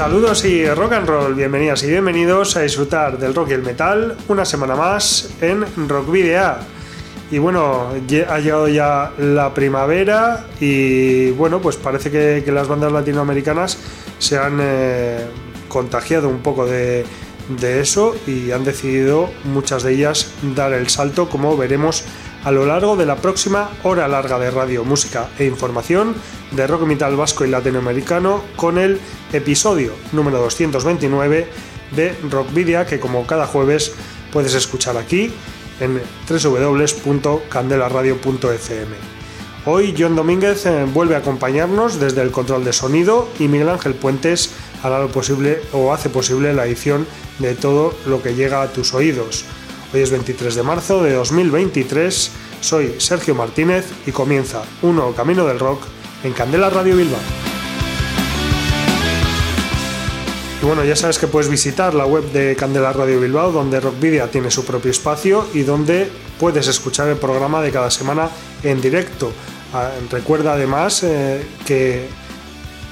Saludos y rock and roll, bienvenidas y bienvenidos a disfrutar del rock y el metal una semana más en Rock Video. Y bueno, ha llegado ya la primavera y bueno, pues parece que, las bandas latinoamericanas se han eh, contagiado un poco de, de eso y han decidido muchas de ellas dar el salto como veremos a lo largo de la próxima hora larga de radio, música e información de rock metal vasco y latinoamericano con el episodio número 229 de Rockvidia que como cada jueves puedes escuchar aquí en www.candelaradio.fm. Hoy John Domínguez eh, vuelve a acompañarnos desde el control de sonido y Miguel Ángel Puentes hará lo posible o hace posible la edición de todo lo que llega a tus oídos. Hoy es 23 de marzo de 2023, soy Sergio Martínez y comienza un camino del rock en Candela Radio Bilbao. Y bueno, ya sabes que puedes visitar la web de Candela Radio Bilbao, donde Rockvidia tiene su propio espacio y donde puedes escuchar el programa de cada semana en directo. Ah, recuerda además eh, que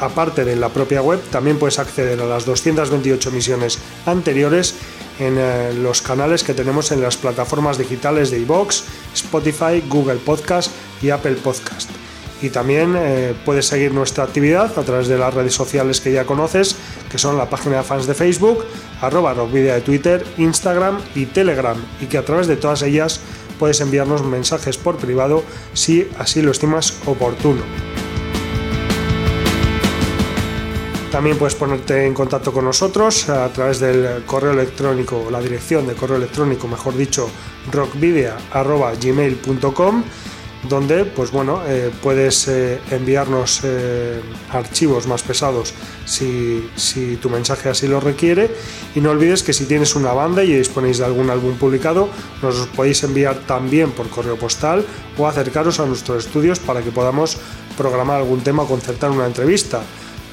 aparte de la propia web, también puedes acceder a las 228 emisiones anteriores en eh, los canales que tenemos en las plataformas digitales de iVoox, Spotify, Google Podcast y Apple Podcast. Y también eh, puedes seguir nuestra actividad a través de las redes sociales que ya conoces, que son la página de fans de Facebook, arroba rockvidia de Twitter, Instagram y Telegram, y que a través de todas ellas puedes enviarnos mensajes por privado si así lo estimas oportuno. También puedes ponerte en contacto con nosotros a través del correo electrónico, la dirección de correo electrónico, mejor dicho, rockvidia.gmail.com donde pues bueno eh, puedes eh, enviarnos eh, archivos más pesados si, si, tu mensaje así lo requiere. Y no olvides que si tienes una banda y disponéis de algún álbum publicado nos podéis enviar también por correo postal o acercaros a nuestros estudios para que podamos programar algún tema o concertar una entrevista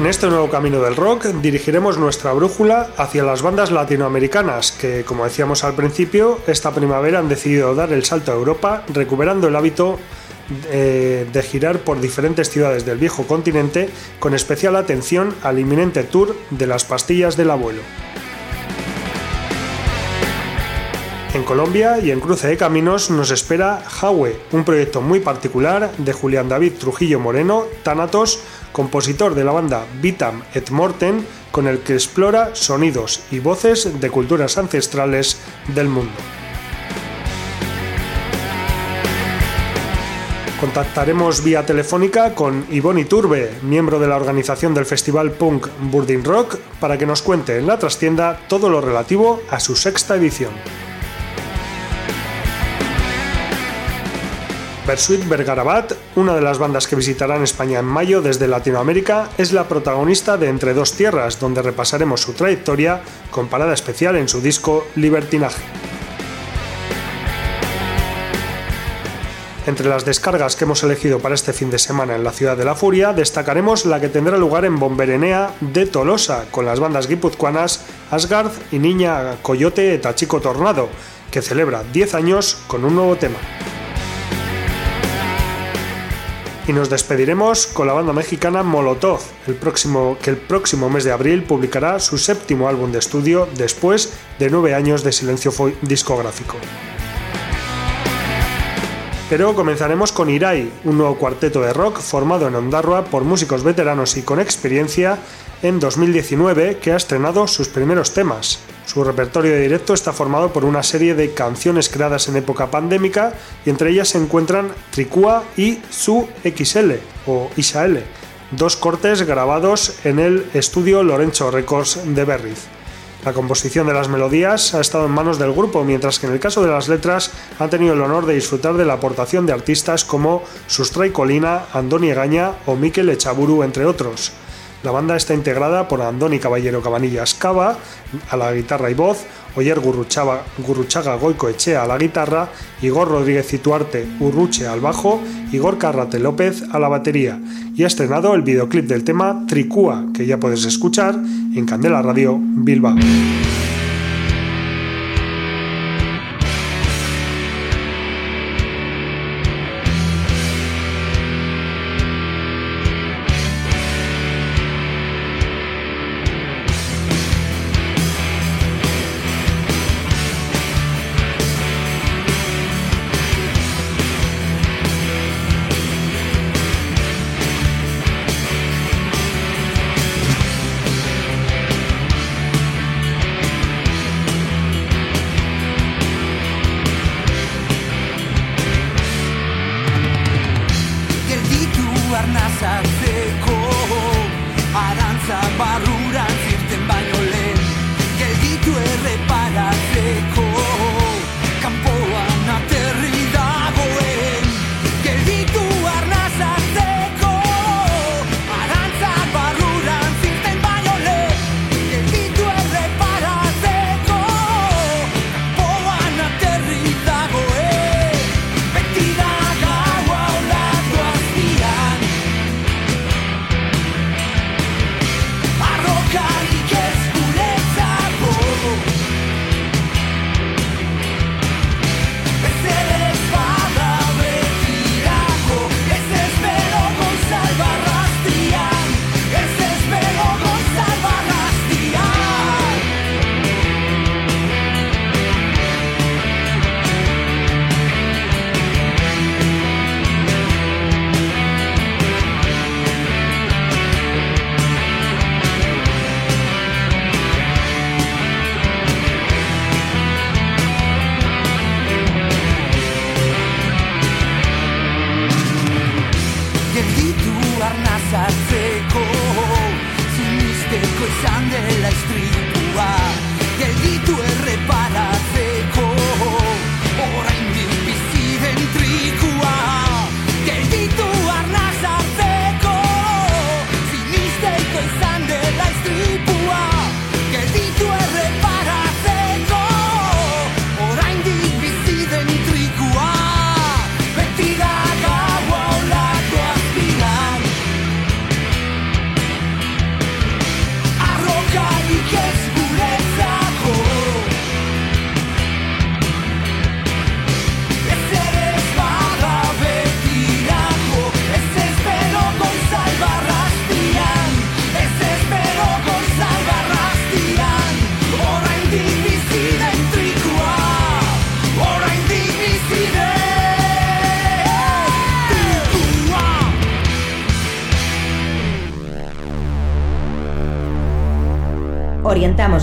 En este nuevo camino del rock dirigiremos nuestra brújula hacia las bandas latinoamericanas que, como decíamos al principio, esta primavera han decidido dar el salto a Europa, recuperando el hábito eh, de girar por diferentes ciudades del viejo continente con especial atención al inminente tour de las pastillas del abuelo. En Colombia y en Cruce de Caminos nos espera Jaue, un proyecto muy particular de Julián David Trujillo Moreno, Thanatos, compositor de la banda Vitam et Morten, con el que explora sonidos y voces de culturas ancestrales del mundo. Contactaremos vía telefónica con Ivonne Turbe, miembro de la organización del festival punk Burdin Rock, para que nos cuente en la trastienda todo lo relativo a su sexta edición. Bersuit Bergarabat, una de las bandas que visitarán España en mayo desde Latinoamérica, es la protagonista de Entre dos tierras, donde repasaremos su trayectoria con parada especial en su disco Libertinaje. Entre las descargas que hemos elegido para este fin de semana en la Ciudad de la Furia, destacaremos la que tendrá lugar en Bomberenea de Tolosa, con las bandas guipuzcoanas Asgard y Niña Coyote Tachico Tornado, que celebra 10 años con un nuevo tema y nos despediremos con la banda mexicana Molotov, el próximo, que el próximo mes de abril publicará su séptimo álbum de estudio después de nueve años de silencio discográfico. Pero comenzaremos con Irai, un nuevo cuarteto de rock formado en Ondarroa por músicos veteranos y con experiencia en 2019 que ha estrenado sus primeros temas. Su repertorio de directo está formado por una serie de canciones creadas en época pandémica y entre ellas se encuentran Tricua y Su XL o Isael, dos cortes grabados en el estudio Lorenzo Records de Berriz. La composición de las melodías ha estado en manos del grupo, mientras que en el caso de las letras han tenido el honor de disfrutar de la aportación de artistas como Sustray Colina, Andoni Gaña o Mikel Echaburu, entre otros. La banda está integrada por Andoni Caballero Cabanillas Cava a la guitarra y voz, Oyer Gurruchaga Goico Echea a la guitarra, Igor Rodríguez Ituarte Urruche al bajo, Igor Carrate López a la batería. Y ha estrenado el videoclip del tema Tricúa, que ya puedes escuchar en Candela Radio Bilbao.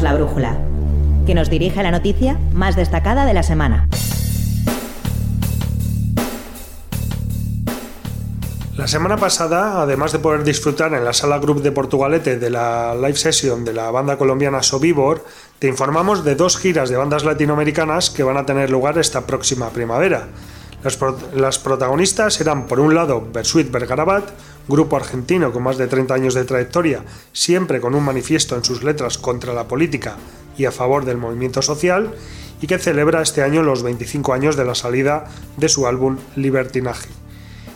La brújula, que nos dirige a la noticia más destacada de la semana. La semana pasada, además de poder disfrutar en la sala Group de Portugalete de la live session de la banda colombiana Sobibor, te informamos de dos giras de bandas latinoamericanas que van a tener lugar esta próxima primavera. Las, protagonistas eran, por un lado, Bersuit Bergarabat, grupo argentino con más de 30 años de trayectoria, siempre con un manifiesto en sus letras contra la política y a favor del movimiento social, y que celebra este año los 25 años de la salida de su álbum Libertinaje.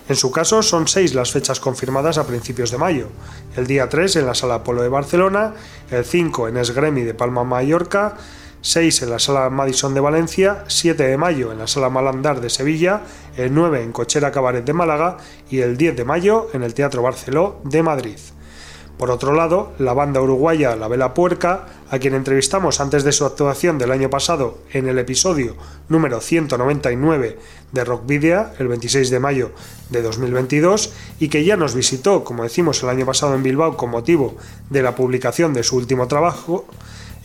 En su caso, son seis las fechas confirmadas a principios de mayo. El día 3 en la Sala Polo de Barcelona, el 5 en Esgremi de Palma Mallorca, 6 en la Sala Madison de Valencia, 7 de mayo en la Sala Malandar de Sevilla, el 9 en Cochera Cabaret de Málaga y el 10 de mayo en el Teatro Barceló de Madrid. Por otro lado, la banda uruguaya La Vela Puerca, a quien entrevistamos antes de su actuación del año pasado en el episodio número 199 de Rockvidia, el 26 de mayo de 2022, y que ya nos visitó, como decimos, el año pasado en Bilbao con motivo de la publicación de su último trabajo,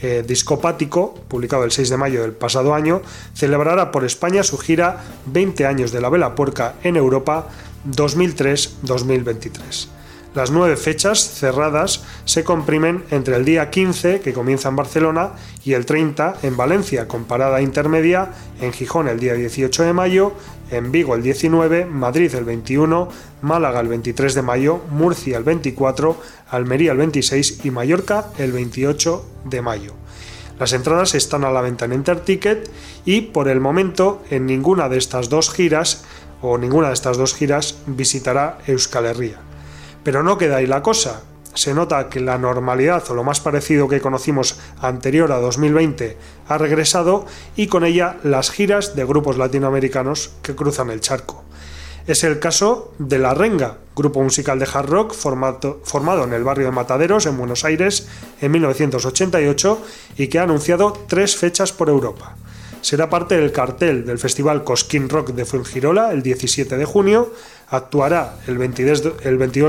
eh, discopático, publicado el 6 de mayo del pasado año, celebrará por España su gira 20 años de la Vela Puerca en Europa 2003-2023. Las nueve fechas cerradas se comprimen entre el día 15, que comienza en Barcelona, y el 30 en Valencia, con parada intermedia en Gijón el día 18 de mayo, en Vigo el 19, Madrid el 21, Málaga el 23 de mayo, Murcia el 24, Almería el 26 y Mallorca el 28 de mayo. Las entradas están a la venta en Interticket y por el momento en ninguna de estas dos giras o ninguna de estas dos giras visitará Euskal Herria. Pero no queda ahí la cosa. Se nota que la normalidad o lo más parecido que conocimos anterior a 2020 ha regresado y con ella las giras de grupos latinoamericanos que cruzan el charco. Es el caso de La Renga, grupo musical de hard rock formado en el barrio de Mataderos, en Buenos Aires, en 1988 y que ha anunciado tres fechas por Europa. Será parte del cartel del Festival Cosquín Rock de Fuengirola el 17 de junio, actuará el 22,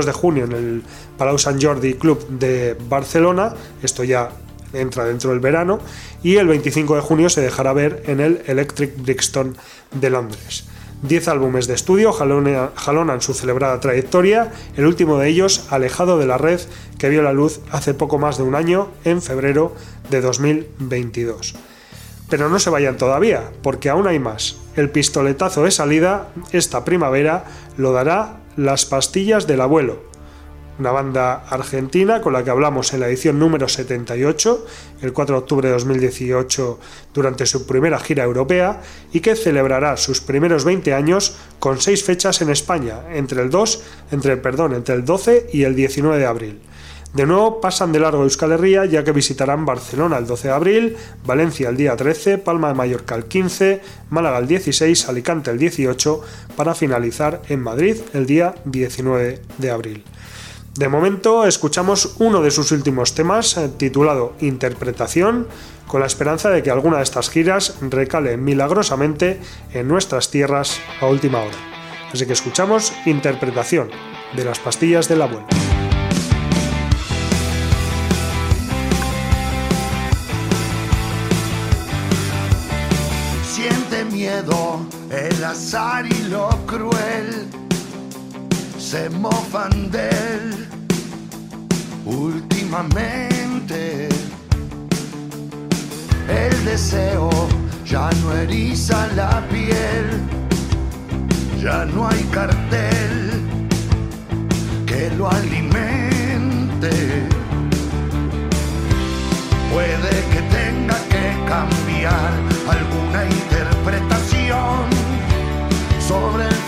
de junio en el Palau Sant Jordi Club de Barcelona, esto ya entra dentro del verano, y el 25 de junio se dejará ver en el Electric Brixton de Londres. Diez álbumes de estudio jalonan su celebrada trayectoria, el último de ellos alejado de la red que vio la luz hace poco más de un año, en febrero de 2022. Pero no se vayan todavía, porque aún hay más. El pistoletazo de salida esta primavera lo dará Las Pastillas del Abuelo, una banda argentina con la que hablamos en la edición número 78, el 4 de octubre de 2018, durante su primera gira europea, y que celebrará sus primeros 20 años con seis fechas en España, entre el 2, entre, perdón, entre el 12 y el 19 de abril. De nuevo pasan de largo Euskal Herria ya que visitarán Barcelona el 12 de abril, Valencia el día 13, Palma de Mallorca el 15, Málaga el 16, Alicante el 18 para finalizar en Madrid el día 19 de abril. De momento escuchamos uno de sus últimos temas eh, titulado Interpretación con la esperanza de que alguna de estas giras recale milagrosamente en nuestras tierras a última hora. Así que escuchamos Interpretación de las pastillas del abuelo. El azar y lo cruel se mofan de él últimamente. El deseo ya no eriza la piel, ya no hay cartel que lo alimente. Puede que tenga que cambiar alguna interpretación sobre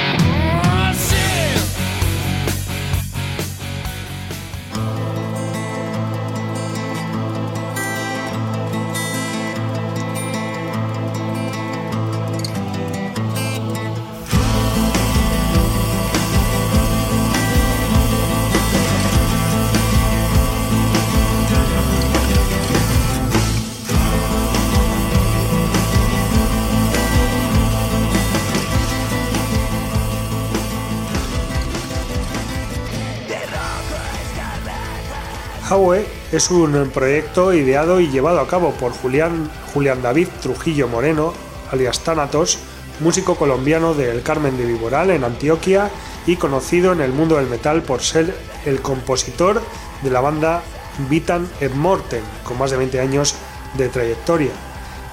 Es un proyecto ideado y llevado a cabo por Julián, Julián David Trujillo Moreno, alias Thanatos, músico colombiano del Carmen de Viboral en Antioquia y conocido en el mundo del metal por ser el compositor de la banda Vitan et Morten, con más de 20 años de trayectoria.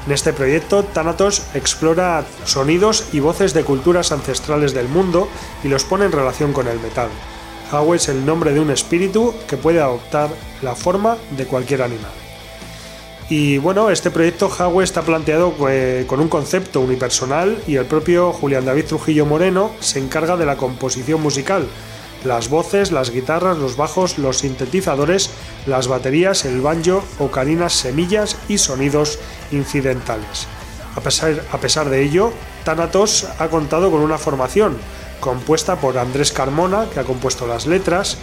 En este proyecto, Thanatos explora sonidos y voces de culturas ancestrales del mundo y los pone en relación con el metal. Hawe es el nombre de un espíritu que puede adoptar la forma de cualquier animal. Y bueno, este proyecto Hawe está planteado eh, con un concepto unipersonal y el propio Julián David Trujillo Moreno se encarga de la composición musical, las voces, las guitarras, los bajos, los sintetizadores, las baterías, el banjo, ocarinas, semillas y sonidos incidentales. A pesar, a pesar de ello, Thanatos ha contado con una formación, compuesta por Andrés Carmona, que ha compuesto las letras,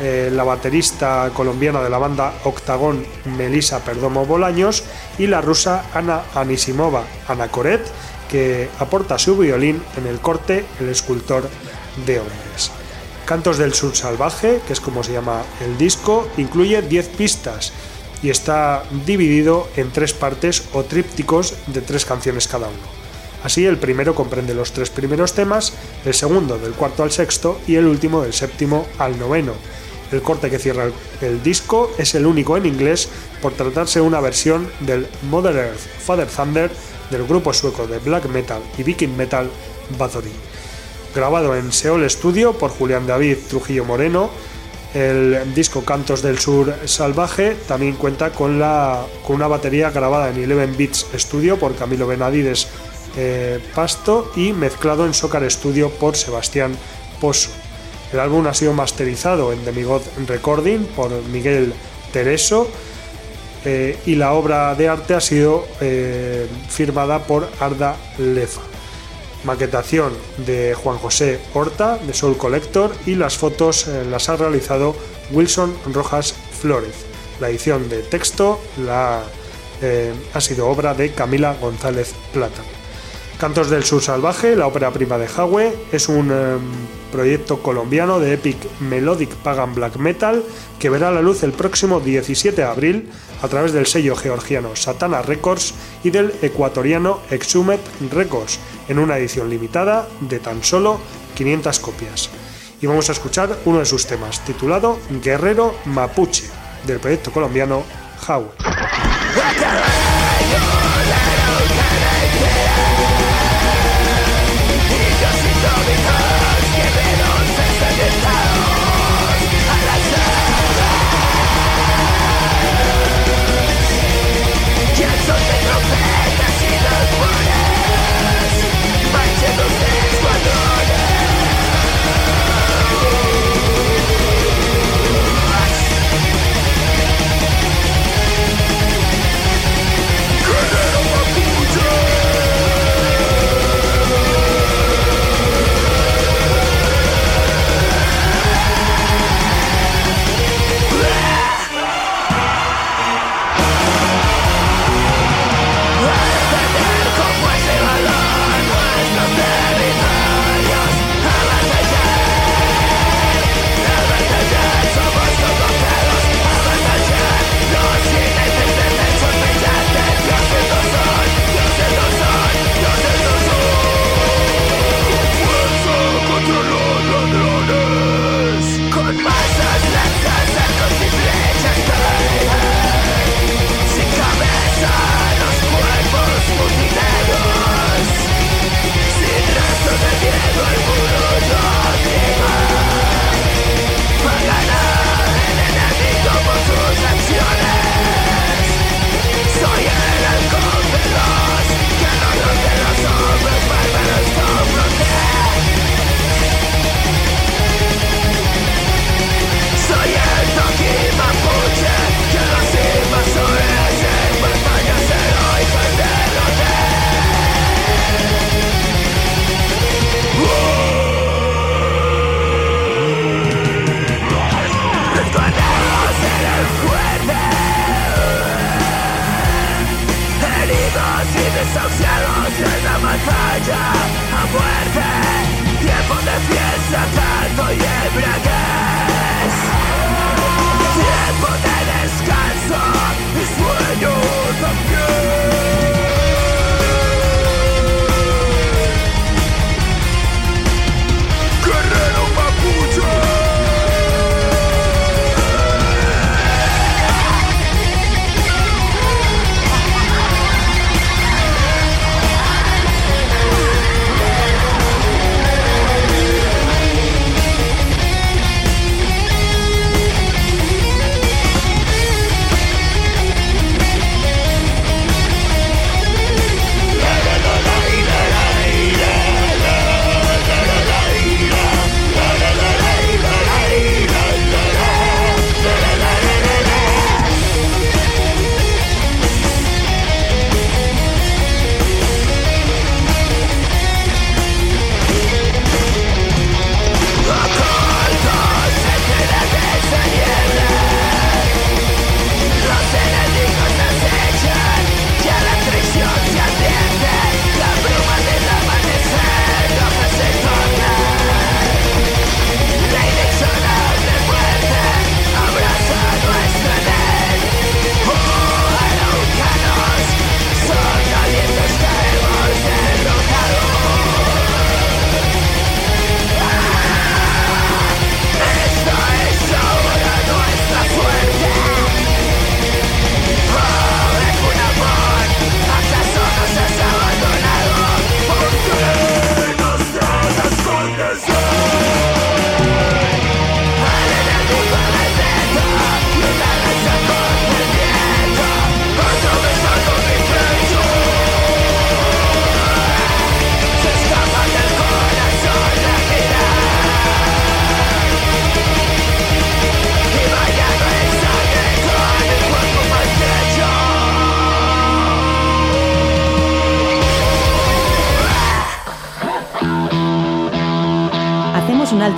eh, la baterista colombiana de la banda Octagón, Melisa Perdomo Bolaños, y la rusa Ana Anisimova Anacoret, que aporta su violín en el corte El escultor de hombres. Cantos del Sur Salvaje, que es como se llama el disco, incluye 10 pistas y está dividido en tres partes o trípticos de tres canciones cada uno. Así, el primero comprende los tres primeros temas, el segundo del cuarto al sexto y el último del séptimo al noveno. El corte que cierra el, disco es el único en inglés por tratarse de una versión del Mother Earth Father Thunder del grupo sueco de black metal y viking metal Bathory. Grabado en Seoul Studio por Julián David Trujillo Moreno, el disco Cantos del Sur Salvaje también cuenta con, la, con una batería grabada en 11 Beats Studio por Camilo Benadides eh, Pasto y mezclado en Socar Studio por Sebastián Pozo. El álbum ha sido masterizado en Demigod Recording por Miguel Tereso eh, y la obra de arte ha sido eh, firmada por Arda Lefa. Maquetación de Juan José Horta de Soul Collector y las fotos las ha realizado Wilson Rojas Flores. La edición de texto ha sido obra de Camila González Plata. Cantos del Sur Salvaje, la ópera prima de Howe, es un em, proyecto colombiano de epic melodic pagan black metal que verá la luz el próximo 17 de abril a través del sello georgiano Satana Records y del ecuatoriano Exhumed Records en una edición limitada de tan solo 500 copias. Y vamos a escuchar uno de sus temas, titulado Guerrero Mapuche, del proyecto colombiano Howe.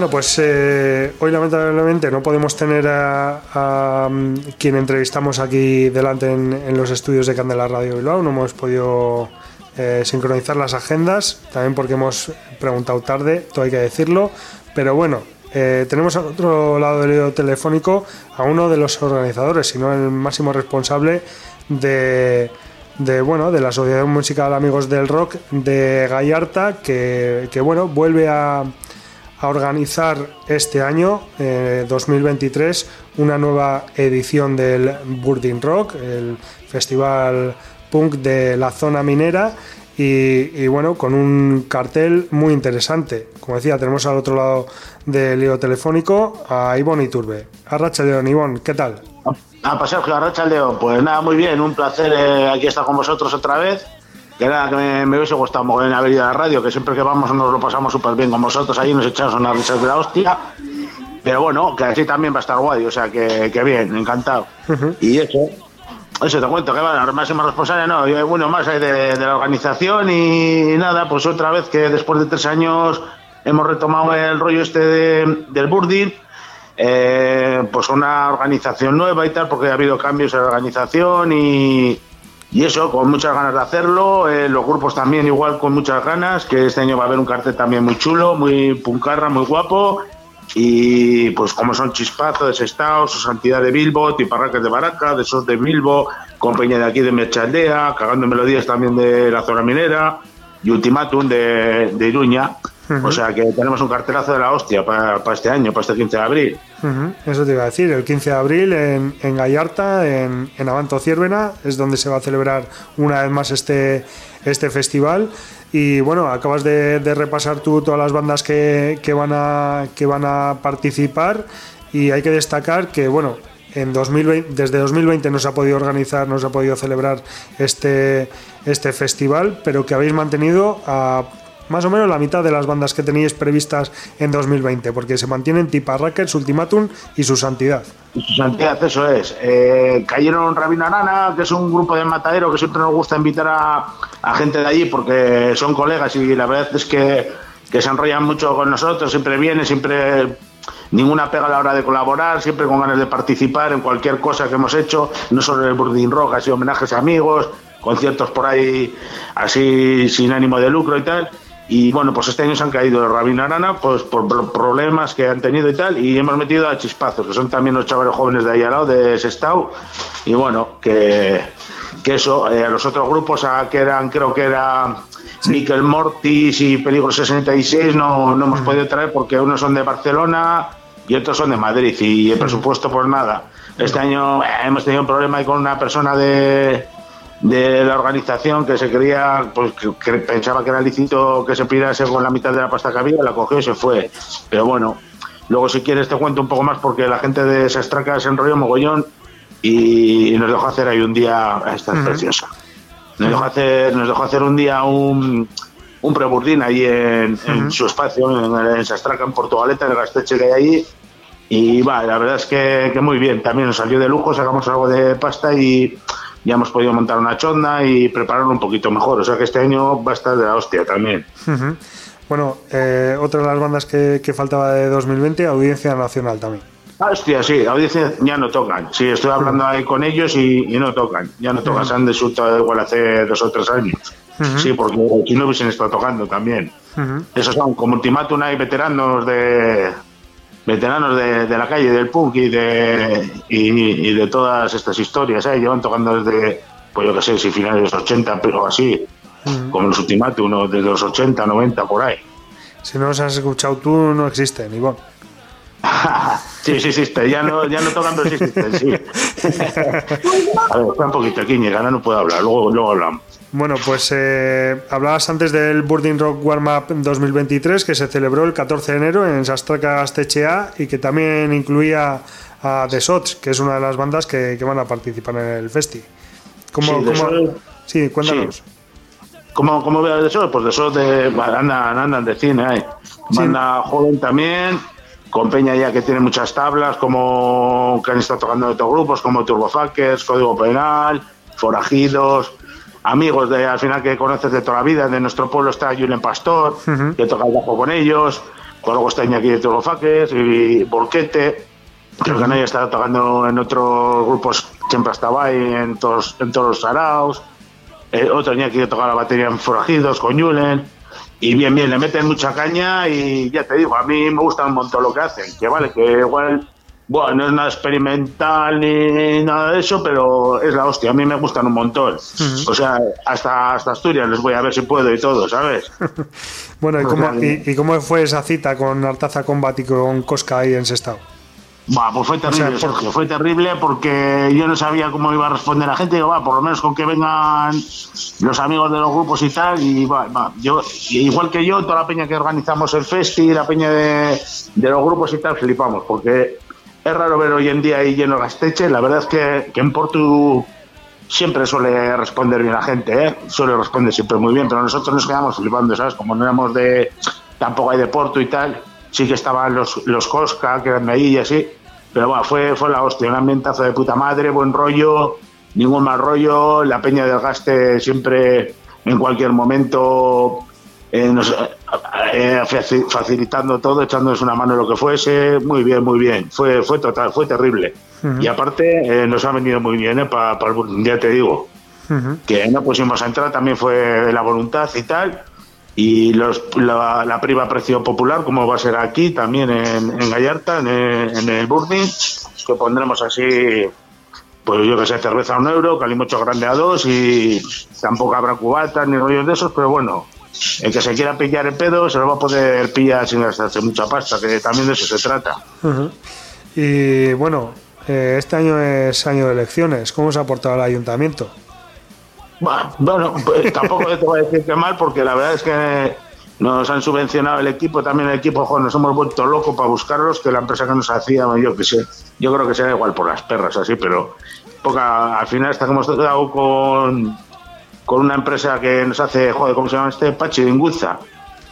Bueno, pues eh, hoy lamentablemente no podemos tener a, mm, quien entrevistamos aquí delante en, los estudios de Candela Radio Bilbao. No hemos podido eh, sincronizar las agendas, también porque hemos preguntado tarde, todo hay que decirlo. Pero bueno, eh, tenemos al otro lado del hilo telefónico a uno de los organizadores, si no el máximo responsable de, de, bueno, de la Asociación Musical Amigos del Rock de Gallarta, que, que bueno, vuelve a, a organizar este año, eh, 2023, una nueva edición del Burdin Rock, el festival punk de la zona minera. Y, bueno, con un cartel muy interesante. Como decía, tenemos al otro lado del lío telefónico a Ivonne Iturbe. Arracha León, Ivonne, ¿qué tal? Ah, pues Sergio Arracha pues nada, muy bien, un placer eh, aquí estar con vosotros otra vez. Que nada, que me, me hubiese gustado mogollón haber ido a la radio, que siempre que vamos nos lo pasamos súper bien con vosotros, ahí nos echamos unas risas de la hostia. Pero bueno, que así también va a estar guay, o sea, que, que bien, encantado. Y eso, eso te cuento, que bueno, máximo responsable, no, yo, bueno, más de, de la organización y nada, pues otra vez que después de tres años hemos retomado el rollo este de- del Burdin, eh, pues una organización nueva y tal, porque ha habido cambios en la organización y, y eso, con muchas ganas de hacerlo, eh, los grupos también igual con muchas ganas, que este año va a haber un cartel también muy chulo, muy puncarra, muy guapo, y pues como son Chispazo de Sestao, su Santidad de Bilbo, Tiparraques de Baraca, de Sos de Bilbo, compañía de aquí de Merchaldea, Cagando Melodías también de la zona minera, y Ultimatum de, de Iruña. O sea que tenemos un cartelazo de la hostia para este año, para este 15 de abril. Ujú, Eso te iba a decir, el 15 de abril en, en Gallarta, en, en Avanto Ciervena, es donde se va a celebrar una vez más este, este festival. Y bueno, acabas de, de repasar tú todas las bandas que, que van a, que van a participar y hay que destacar que, bueno, en 2020, desde 2020 no se ha podido organizar, no se ha podido celebrar este, este festival, pero que habéis mantenido a más o menos la mitad de las bandas que teníais previstas en 2020, porque se mantienen Tipa Rackets, Ultimatum y su santidad. Y su santidad, eso es. Eh, cayeron Rabina Arana, que es un grupo de matadero que siempre nos gusta invitar a, gente de allí porque son colegas y la verdad es que, se enrollan mucho con nosotros, siempre vienen, siempre ninguna pega a la hora de colaborar, siempre con ganas de participar en cualquier cosa que hemos hecho, no solo en el Burdin Rock, así homenajes a amigos, conciertos por ahí así sin ánimo de lucro y tal. Y bueno, pues este año se han caído de Rabina Arana pues por pro- problemas que han tenido y tal, y hemos metido a Chispazos, que son también los chavales jóvenes de ahí al lado, de Sestao, y bueno, que, que eso, eh, los otros grupos, a, que eran, creo que era Miquel Mortis y Peligro 66, no, no hemos podido traer porque unos son de Barcelona y otros son de Madrid, y el presupuesto, pues nada. Este año eh, hemos tenido un problema ahí con una persona de, de la organización que se creía, pues que, que pensaba que era lícito que se pidiese con la mitad de la pasta que había, la cogió y se fue. Pero bueno, luego si quieres te cuento un poco más porque la gente de esa estraca se enrolló mogollón y nos dejó hacer ahí un día, esta es preciosa, nos dejó hacer, nos dejó hacer un día un, un preburdín ahí en, en su espacio, en, en Sastraca, en Portugaleta, en el gasteche que hay ahí. Y va, la verdad es que, que muy bien, también nos salió de lujo, sacamos algo de pasta y ya hemos podido montar una chonda y prepararlo un poquito mejor. O sea que este año va a estar de la hostia también. Bueno, eh, otra de las bandas que, que faltaba de 2020, Audiencia Nacional también. Ah, Hostia, sí, audiencia ya no tocan. Sí, estoy hablando ahí con ellos y, y no tocan. Ya no tocan, se han desultado igual hace dos o tres años. Sí, porque aquí no hubiesen estado tocando también. Esos son como Ultimatum, hay veteranos de veteranos de, de la calle, del punk y de, y, y de todas estas historias. ¿eh? Llevan tocando desde, pues yo qué sé, si finales de los 80 pero así, como los Ultimatum, ¿no? desde los 80, 90, por ahí. Si no los has escuchado tú, no existen, Ivonne. Sí, sí existe, ya no, ya no tocan, pero sí existen, sí. A ver, espera un poquito, Quiñe, ahora no puedo hablar, luego, luego hablamos. Bueno, pues eh, hablabas antes del Burning Rock Warm Up 2023 que se celebró el 14 de enero en Sastraca Astechea y que también incluía a The Sots, que es una de las bandas que, que van a participar en el festi. ¿Cómo, Sí, The cómo- sí, cuéntanos. Sí. ¿Cómo, cómo veo de eso? Pues de eso de, andan, andan de cine ahí. Banda joven también, con Peña ya que tiene muchas tablas, como que han estado tocando en otros grupos, como Turbofuckers, Código Penal, Forajidos, amigos de al final que conoces de toda la vida. De nuestro pueblo está Julen Pastor, que toca el bajo con ellos, luego está Iñaki de Turbofuckers y Borquete. Creo que no haya estado tocando en otros grupos, siempre estaba ahí en todos, en todos los saraos. Eh, otro Iñaki que toca la batería en Forajidos con Julen. Y bien, bien, le meten mucha caña y ya te digo, a mí me gusta un montón lo que hacen. Que vale, que igual, bueno, no es nada experimental ni nada de eso, pero es la hostia, a mí me gustan un montón. O sea, hasta, hasta Asturias les voy a ver si puedo y todo, ¿sabes? Bueno, ¿y cómo, y, y cómo fue esa cita con Artaza Combat y con Cosca ahí en Sestao? Buah, pues fue terrible, O sea, por- Sergio, fue terrible porque yo no sabía cómo iba a responder la gente. Digo, va, por lo menos con que vengan los amigos de los grupos y tal. Y va, va, yo, igual que yo, toda la peña que organizamos el festi, la peña de, de los grupos y tal, flipamos. Porque es raro ver hoy en día ahí lleno Gasteche. La verdad es que, que en Portu siempre suele responder bien la gente, ¿eh? Suele responder siempre muy bien, pero nosotros nos quedamos flipando, ¿sabes? Como no éramos de. tampoco hay de Porto y tal, sí que estaban los, los Cosca, que eran de ahí y así. Pero bueno, fue, fue la hostia, un ambientazo de puta madre, buen rollo, ningún mal rollo, la peña del gaste siempre, en cualquier momento, eh, nos, eh, eh, faci- facilitando todo, echándonos una mano en lo que fuese, muy bien, muy bien, fue, fue total, fue terrible. Y aparte eh, nos ha venido muy bien, ¿eh? para el Burning, ya te digo que no pusimos a entrar, también fue la voluntad y tal. Y los, la, la priva precio popular, como va a ser aquí, también en, en Gallarta, en el, en el Burning, que pondremos así, pues yo que sé, cerveza a un euro, calimocho grande a dos y tampoco habrá cubatas ni rollos de esos, pero bueno, el que se quiera pillar el pedo se lo va a poder pillar sin gastarse mucha pasta, que también de eso se trata. Y bueno, eh, este año es año de elecciones. ¿Cómo se ha portado el ayuntamiento? Bueno, pues, tampoco te voy a decir que mal, porque la verdad es que nos han subvencionado el equipo, también el equipo, joder, nos hemos vuelto locos para buscarlos, que la empresa que nos hacía, yo que sé, yo creo que será igual por las perras, así, pero poca, al final hasta que hemos dado con, con una empresa que nos hace, joder, ¿cómo se llama este? Pachi de Inguza,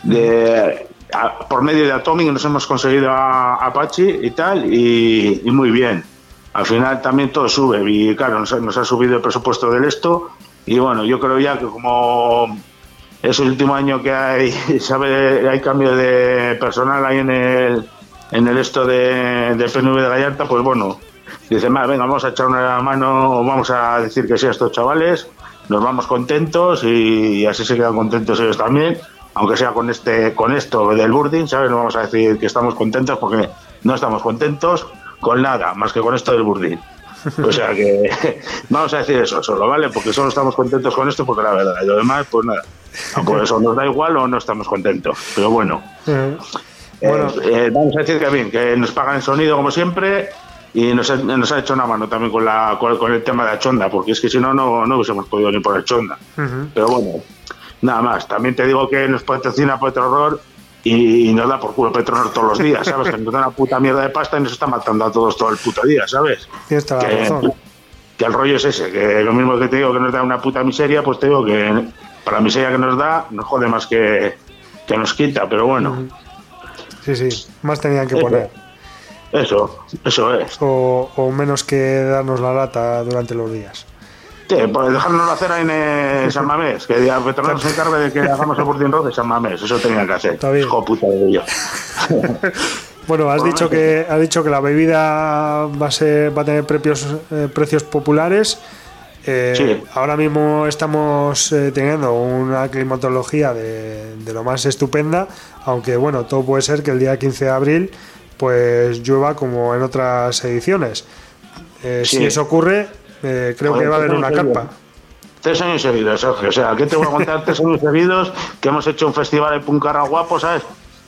de, a- por medio de Atomic nos hemos conseguido a, a Pachi y tal, y, y muy bien. Al final también todo sube y claro, nos, nos ha subido el presupuesto del esto y bueno, yo creo ya que como es el último año que hay, sabe, hay cambio de personal ahí en el, en el esto de, del PNV de Gallarta, pues bueno, dice, "Va, venga, vamos a echar una mano, vamos a decir que sí a estos chavales, nos vamos contentos y, así se quedan contentos ellos también, aunque sea con este, con esto del Burding, ¿sabes? No vamos a decir que estamos contentos porque no estamos contentos con nada, más que con esto del Burding. O sea que vamos a decir eso solo, ¿vale? Porque solo estamos contentos con esto porque la verdad, y lo demás, pues nada. Por eso nos da igual o no estamos contentos. Pero bueno, eh, Bueno. eh, vamos a decir que bien, que nos pagan el sonido como siempre y nos, ha- nos ha hecho una mano también con, la, con, con el tema de la chonda, porque es que si no, no, no hubiésemos podido ni poner chonda. Ujú. Pero bueno, nada más. También te digo que nos patrocina Petroror y, nos da por culo Petronor todos los días, ¿sabes? Que nos da una puta mierda de pasta y nos está matando a todos todo el puto día, ¿sabes? La que, razón. que el rollo es ese, que lo mismo que te digo que nos da una puta miseria, pues te digo que para la miseria que nos da, nos jode más que, que nos quita, pero bueno, Sí, sí. Más tenían que poner. Eso, eso es. O, o menos que darnos la lata durante los días. Sí, pues dejarnos hacer ahí en eh, San Mamés, que ya Petronor se encargue de que hagamos el Burdin Road de San Mamés, eso tenía que hacer. Está bien. Hijo puta de yo. Bueno, has dicho que has dicho que la bebida va a ser va a tener precios eh, precios populares. Eh, Sí. Ahora mismo estamos eh, teniendo una climatología de, de lo más estupenda, aunque bueno, todo puede ser que el día 15 de abril pues llueva como en otras ediciones. Eh, Sí. Si eso ocurre, eh, creo que va a haber una carpa. Tres años seguidos, Sergio. O sea, ¿qué te voy a contar? Tres años seguidos que hemos hecho un festival de puncarra guapo, ¿sabes?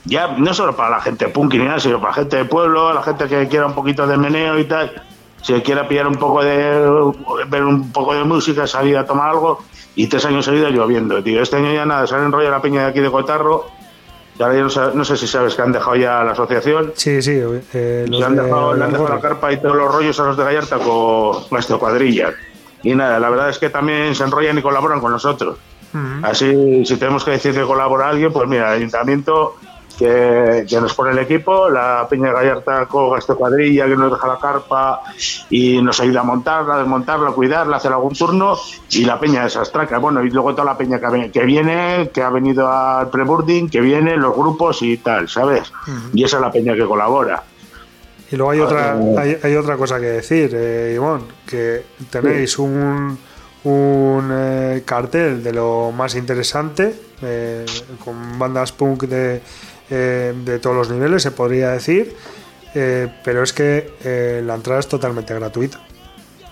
Ya no solo para la gente punky ni nada, sino para la gente de pueblo, la gente que quiera un poquito de meneo y tal. Si quiera pillar un poco de. ver un poco de música, salir a tomar algo. Y tres años seguidos lloviendo, tío. Este año ya nada, se han enrollado la peña de aquí de Cotarro. Ya no, sé, no sé si sabes que han dejado ya la asociación. Sí, sí. eh, los Le han de- dejado, le han los dejado la carpa y todos los rollos a los de Gallarta con nuestra cuadrilla. Y nada, la verdad es que también se enrollan y colaboran con nosotros. Así, si tenemos que decir que colabora alguien, pues mira, el ayuntamiento que, que nos pone el equipo, la Peña de Gallarta con esta cuadrilla que nos deja la carpa y nos ayuda a montarla, a desmontarla, a cuidarla, a hacer algún turno, y la Peña de Sastraca. Bueno, y luego toda la Peña que, viene, que ha venido al pre-boarding, que viene, los grupos y tal, ¿sabes? Y esa es la Peña que colabora. Y luego hay otra, Ah, hay, hay otra cosa que decir, eh, Ivonne, que tenéis un, un eh, cartel de lo más interesante, eh, con bandas punk de, eh, de todos los niveles, se podría decir, eh, pero es que eh, la entrada es totalmente gratuita,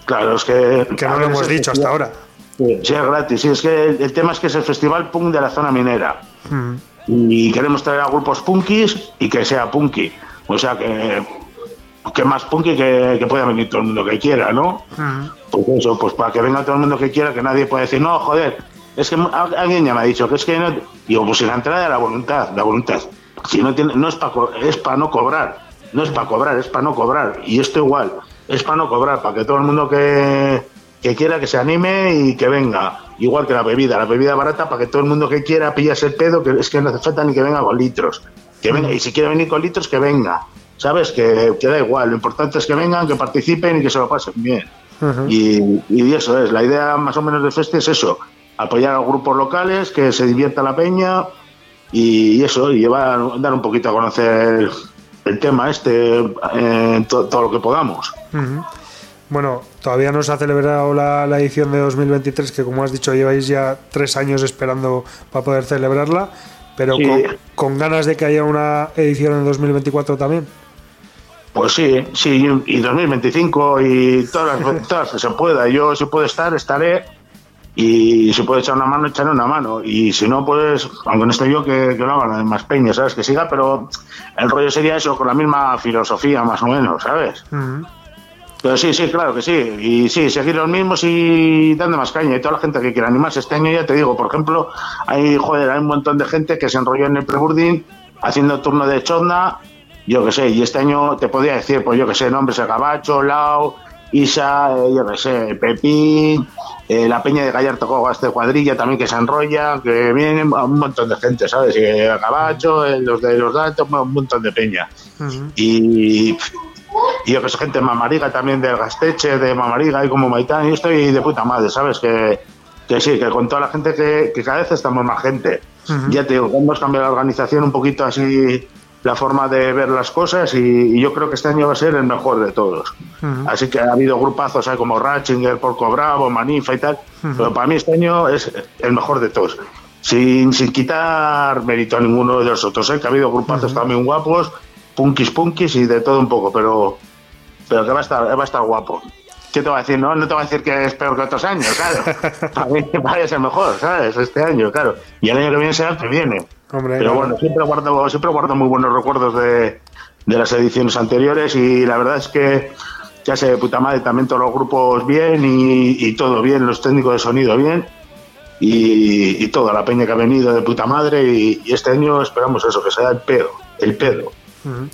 Claro, es que... que no lo hemos dicho hasta ahora. Sí, es gratis. Sí, es que el, el tema es que es el festival punk de la zona minera. Mm, Y queremos traer a grupos punkis y que sea punky. O sea, que, que más punky que, que pueda venir todo el mundo que quiera, ¿no? mm. Pues eso, pues para que venga todo el mundo que quiera, que nadie pueda decir, no, joder, es que alguien ya me ha dicho que es que no. Digo, pues si la entrada de la voluntad, la voluntad. Si no tiene, no es para es para no cobrar, no es para cobrar, es para no cobrar. Y esto igual, es para no cobrar, para que todo el mundo que, que quiera que se anime y que venga. Igual que la bebida, la bebida barata, para que todo el mundo que quiera pillase el pedo, que es que no hace falta ni que venga con litros. Que venga, y si quiere venir con litros, que venga. ¿Sabes? Que, que da igual, lo importante es que vengan, que participen y que se lo pasen bien. Y, y eso es, la idea más o menos de Festi es eso, apoyar a los grupos locales, que se divierta la peña y, eso, y llevar, dar un poquito a conocer el tema este, eh, to- todo lo que podamos. Bueno, todavía no se ha celebrado la, la edición de 2023, que como has dicho lleváis ya tres años esperando para poder celebrarla, pero Sí. con, con ganas de que haya una edición en 2024 también. Pues sí, sí, y 2025 y todas las, todas las que se pueda. Yo si puedo estar, estaré Y si puede echar una mano, echarle una mano. Y si no, pues, aunque no esté yo, que, que lo hagan más peña, ¿sabes? Que siga, pero el rollo sería eso, con la misma filosofía, más o menos, ¿sabes? Pero sí, sí, claro que sí. Y sí, seguir los mismos y dando más caña. Y toda la gente que quiera animarse este año, ya te digo, por ejemplo, hay, joder, hay un montón de gente que se enrolló en el preburdín haciendo turno de chonda, yo que sé. Y este año te podía decir, pues yo que sé, nombres, el Gabacho, Lau, Isa, eh, yo que sé, Pepín, eh, la Peña de Gallardo Cogas de cuadrilla también que se enrolla, que vienen un montón de gente, ¿sabes? Y el Gabacho, eh, los de los datos, un montón de peña. Y, y yo que sé, gente de Mamariga también del Gasteche, de Mamariga y como Maitán, y estoy de puta madre, ¿sabes? Que, que sí, que con toda la gente que, que cada vez estamos más gente. Ya te digo, hemos cambiado la organización un poquito así, la forma de ver las cosas, y, y yo creo que este año va a ser el mejor de todos. Ujú. Así que ha habido grupazos hay como Ratchinger, Porco Bravo, Manifa y tal, pero para mí este año es el mejor de todos. Sin, sin quitar mérito a ninguno de los otros, ¿eh? que ha habido grupazos también guapos, punkis punkis y de todo un poco, pero, pero que va a estar, va a estar guapo. ¿Qué te va a decir? No, no te va a decir que es peor que otros años, claro. para mí va a ser mejor, ¿sabes? Este año, claro. Y el año que viene será el que viene. Hombre, Pero bueno, siempre guardo, siempre guardo muy buenos recuerdos de, de las ediciones anteriores y la verdad es que ya sé, puta madre, también todos los grupos bien y, y todo bien, los técnicos de sonido bien y, y toda la peña que ha venido de puta madre y, y este año esperamos eso, que sea el pedo, el pedo. Ujú.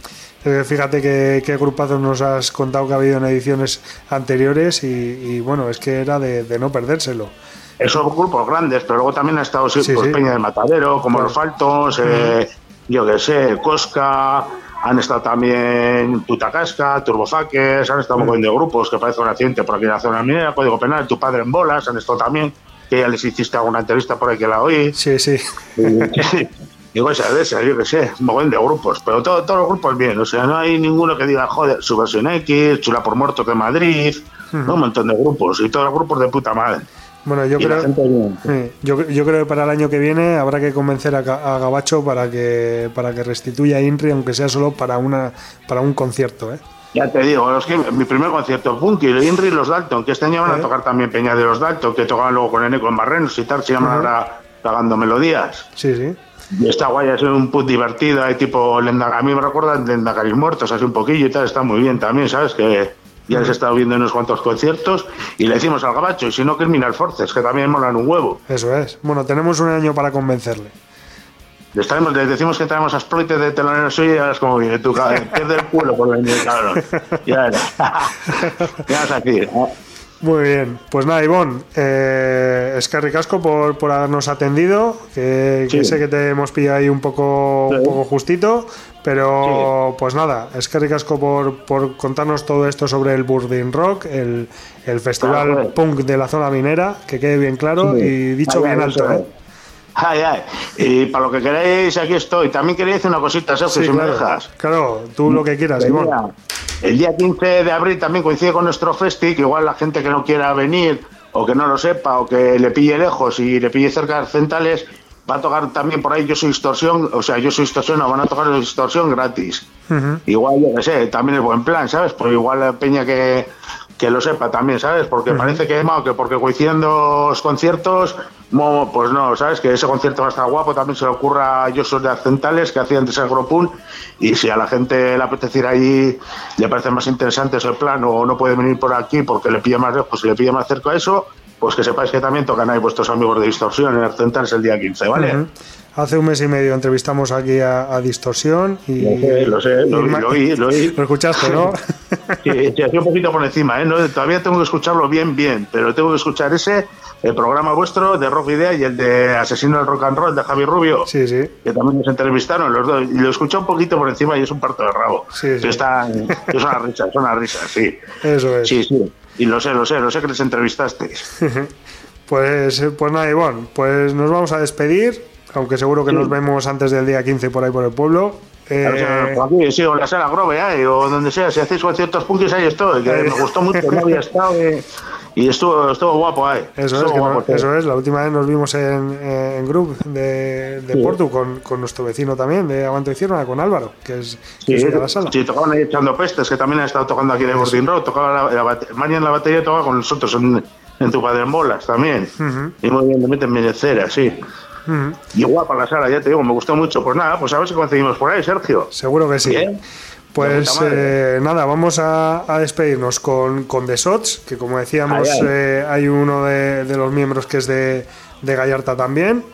Eh, Fíjate qué, qué grupazos nos has contado que ha habido en ediciones anteriores y, y, bueno, es que era de, de no perdérselo. Esos grupos grandes, pero luego también ha estado sí, pues, sí. Peña del Matadero, como Claro. los Faltos, eh, yo que sé, Cosca, han estado también Putacasca, Turbofaques, han estado un montón de grupos que parece un accidente por aquí en la zona minera, Código Penal, Tu Padre en Bolas, han estado también, que ya les hiciste alguna entrevista por ahí que la oí. Sí, sí. Y cosas de esas, yo que sé, un montón de grupos, pero todo- todos los grupos bien, o sea, no hay ninguno que diga, joder, Subversión X, Chula por Muertos de Madrid, ¿no? un montón de grupos, y todos los grupos de puta madre. Bueno, yo creo, yo, yo creo que para el año que viene habrá que convencer a, Ga- a Gabacho para que para que restituya a Inri, aunque sea solo para una para un concierto, ¿eh? Ya te digo, los que, mi primer concierto, Punky, Inri y los Dalton, que este año van ¿Eh? a tocar también Peña de los Dalton, que tocaban luego con Eneco en Barrenos y tal, se llaman ahora Pagando Melodías. Sí, sí. Y está guay, es un put divertido, hay tipo, a mí me recuerdan Lendacaris Muertos, así un poquillo y tal, está muy bien también, ¿sabes? Que ya les he estado viendo en unos cuantos conciertos y le decimos al gabacho, y si no, que es Minal Forces, que también molan un huevo. Eso es. Bueno, tenemos un año para convencerle. Les, traemos, les decimos que traemos a Exploited de telonero suyo y ya ves cómo viene, tú, pierde el culo por venir, cabrón. Ya era. ya vas aquí. ¿no? Muy bien, pues nada, Ivonne, eh, es que ricasco por, por habernos atendido, que, que Sí. sé que te hemos pillado ahí un poco, un Sí. poco justito, pero pues nada, es que ricasco por, por contarnos todo esto sobre el Burdin Rock, el, el festival Claro, pues. punk de la zona minera, que quede bien claro Sí. y dicho Ay, bien ay, alto, ¿eh? Ay, ay. Y para lo que queréis, aquí estoy. También quería decir una cosita, Sergio, Sí, si me dejas. claro, tú lo que quieras, día, el día 15 de abril también coincide con nuestro festi, que igual la gente que no quiera venir o que no lo sepa o que le pille lejos y le pille cerca de centrales, va a tocar también por ahí Yo Soy Distorsión, o sea, Yo Soy Distorsión, no, van a tocar Distorsión gratis. Igual, yo que sé, también es buen plan, ¿sabes? Pues igual la peña que, que lo sepa también, ¿sabes? Porque parece que, no, que porque coinciden dos conciertos, mo- pues no, ¿sabes? Que ese concierto va a estar guapo, también se le ocurra a Josos de Accentales, que hacía antes el Gropun, y si a la gente le apetece ir allí, le parece más interesante ese plan, o no puede venir por aquí porque le pilla más lejos y le pilla más cerca a eso, pues que sepáis que también tocan ahí vuestros amigos de Distorsión en Accentales el día 15, ¿vale? Hace un mes y medio entrevistamos aquí a, a Distorsión y... Lo sé, lo sé, lo y lo oí, lo oí. Lo escuchaste, ¿no? Sí, sí, así un poquito por encima, ¿eh? No, todavía tengo que escucharlo bien, bien, pero tengo que escuchar ese, el programa vuestro de Rock Idea y el de Asesino del Rock and Roll de Javi Rubio, Sí, sí. que también nos entrevistaron los dos, y lo escuché un poquito por encima y es un parto de rabo. Sí, sí. Pero Está, es una risa, es una risa, sí. Eso es. Sí, sí. Y lo sé, lo sé, lo sé que les entrevistasteis. Pues, eh, pues nada, Ivonne, pues nos vamos a despedir, aunque seguro que Sí. nos vemos antes del día 15 por ahí por el pueblo. Eh, aquí, sí, o la sala Grove, ¿eh? o donde sea, si hacéis conciertos punkis, ahí estoy, que Ahí. me gustó mucho, no había estado, eh, y estuvo, estuvo guapo ahí. eso, es, Estuvo que guapo, no- eso es, la última vez nos vimos en, en Group de, de Sí. Portu con, con nuestro vecino también, de Avanto y Cierna, con Álvaro, que es, que Sí, es de la sala. sí, tocaban ahí echando pestes, que también han estado tocando aquí de Bordin Road. Tocaba la, la María en la batería tocaba con nosotros en, en tu padre en bolas también. Y muy bien, también en Benecera, sí. Y guapa la sala, ya te digo, me gustó mucho. Pues nada, pues a ver si conseguimos por ahí, Sergio. Seguro que sí. Bien. Pues eh, nada, vamos a, a despedirnos con, con The Sots, que como decíamos, Ay, ay. eh, hay uno de, de los miembros que es de, de Gallarta también.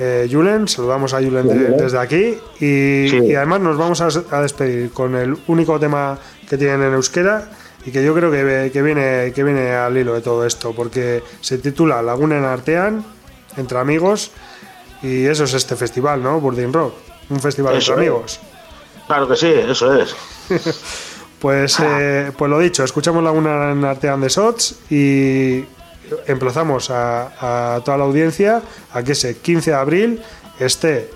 Eh, Julen, saludamos a Julen de- Julen. desde aquí. Y, Sí. y además nos vamos a, a despedir con el único tema que tienen en euskera y que yo creo que, que viene, que viene al hilo de todo esto, porque se titula Laguna en Artean, entre amigos, y eso es este festival, ¿no? Burdin Rock, un festival Eso entre es. amigos. Claro que sí, eso es. Pues, eh, pues lo dicho, escuchamos Laguna en Artean de Sots y emplazamos a, toda la audiencia a que ese 15 de abril esté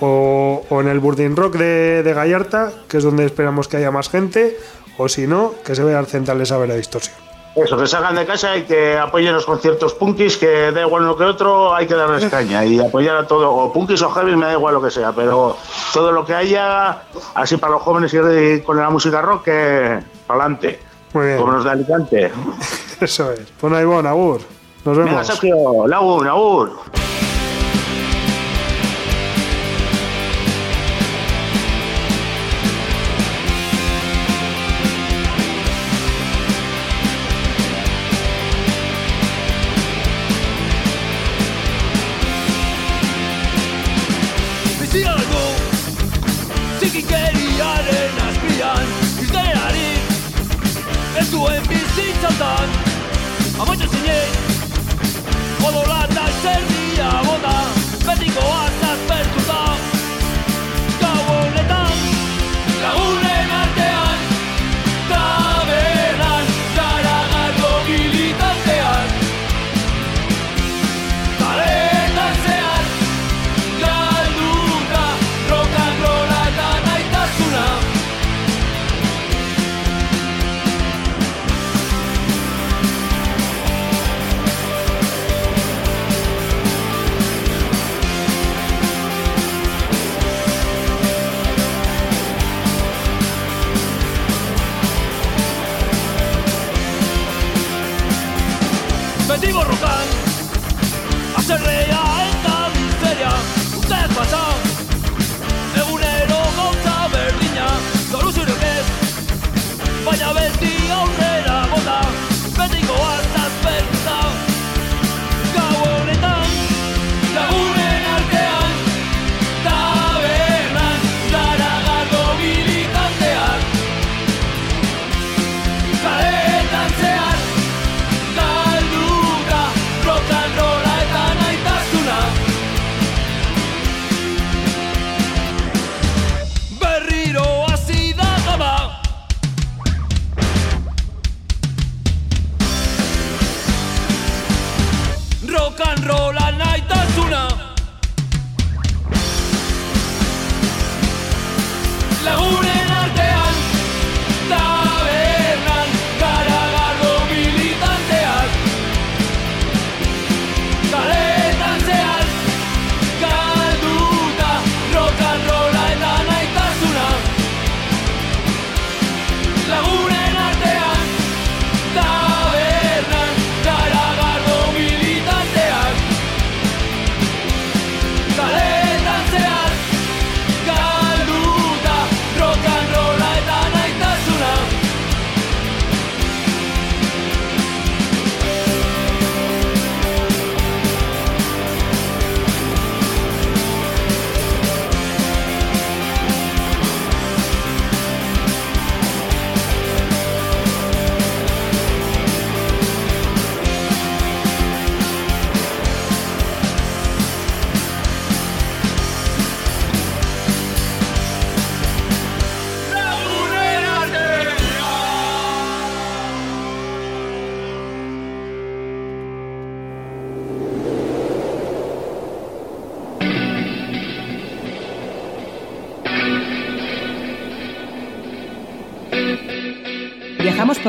o, en el Burdin Rock de, de Gallarta, que es donde esperamos que haya más gente, o si no, que se vea al Central de Saber la Distorsión. Eso, que salgan de casa y que apoyen los conciertos punkis, que da igual lo que otro, hay que darles caña y apoyar a todo, o punkis o heavy, me da igual lo que sea, pero todo lo que haya, así para los jóvenes y con la música rock, que para adelante, Muy bien, como los de Alicante. eso es. Pues nada, Ivonne, Agur. Nos Venga, vemos. Sergio, Lagun, Agur.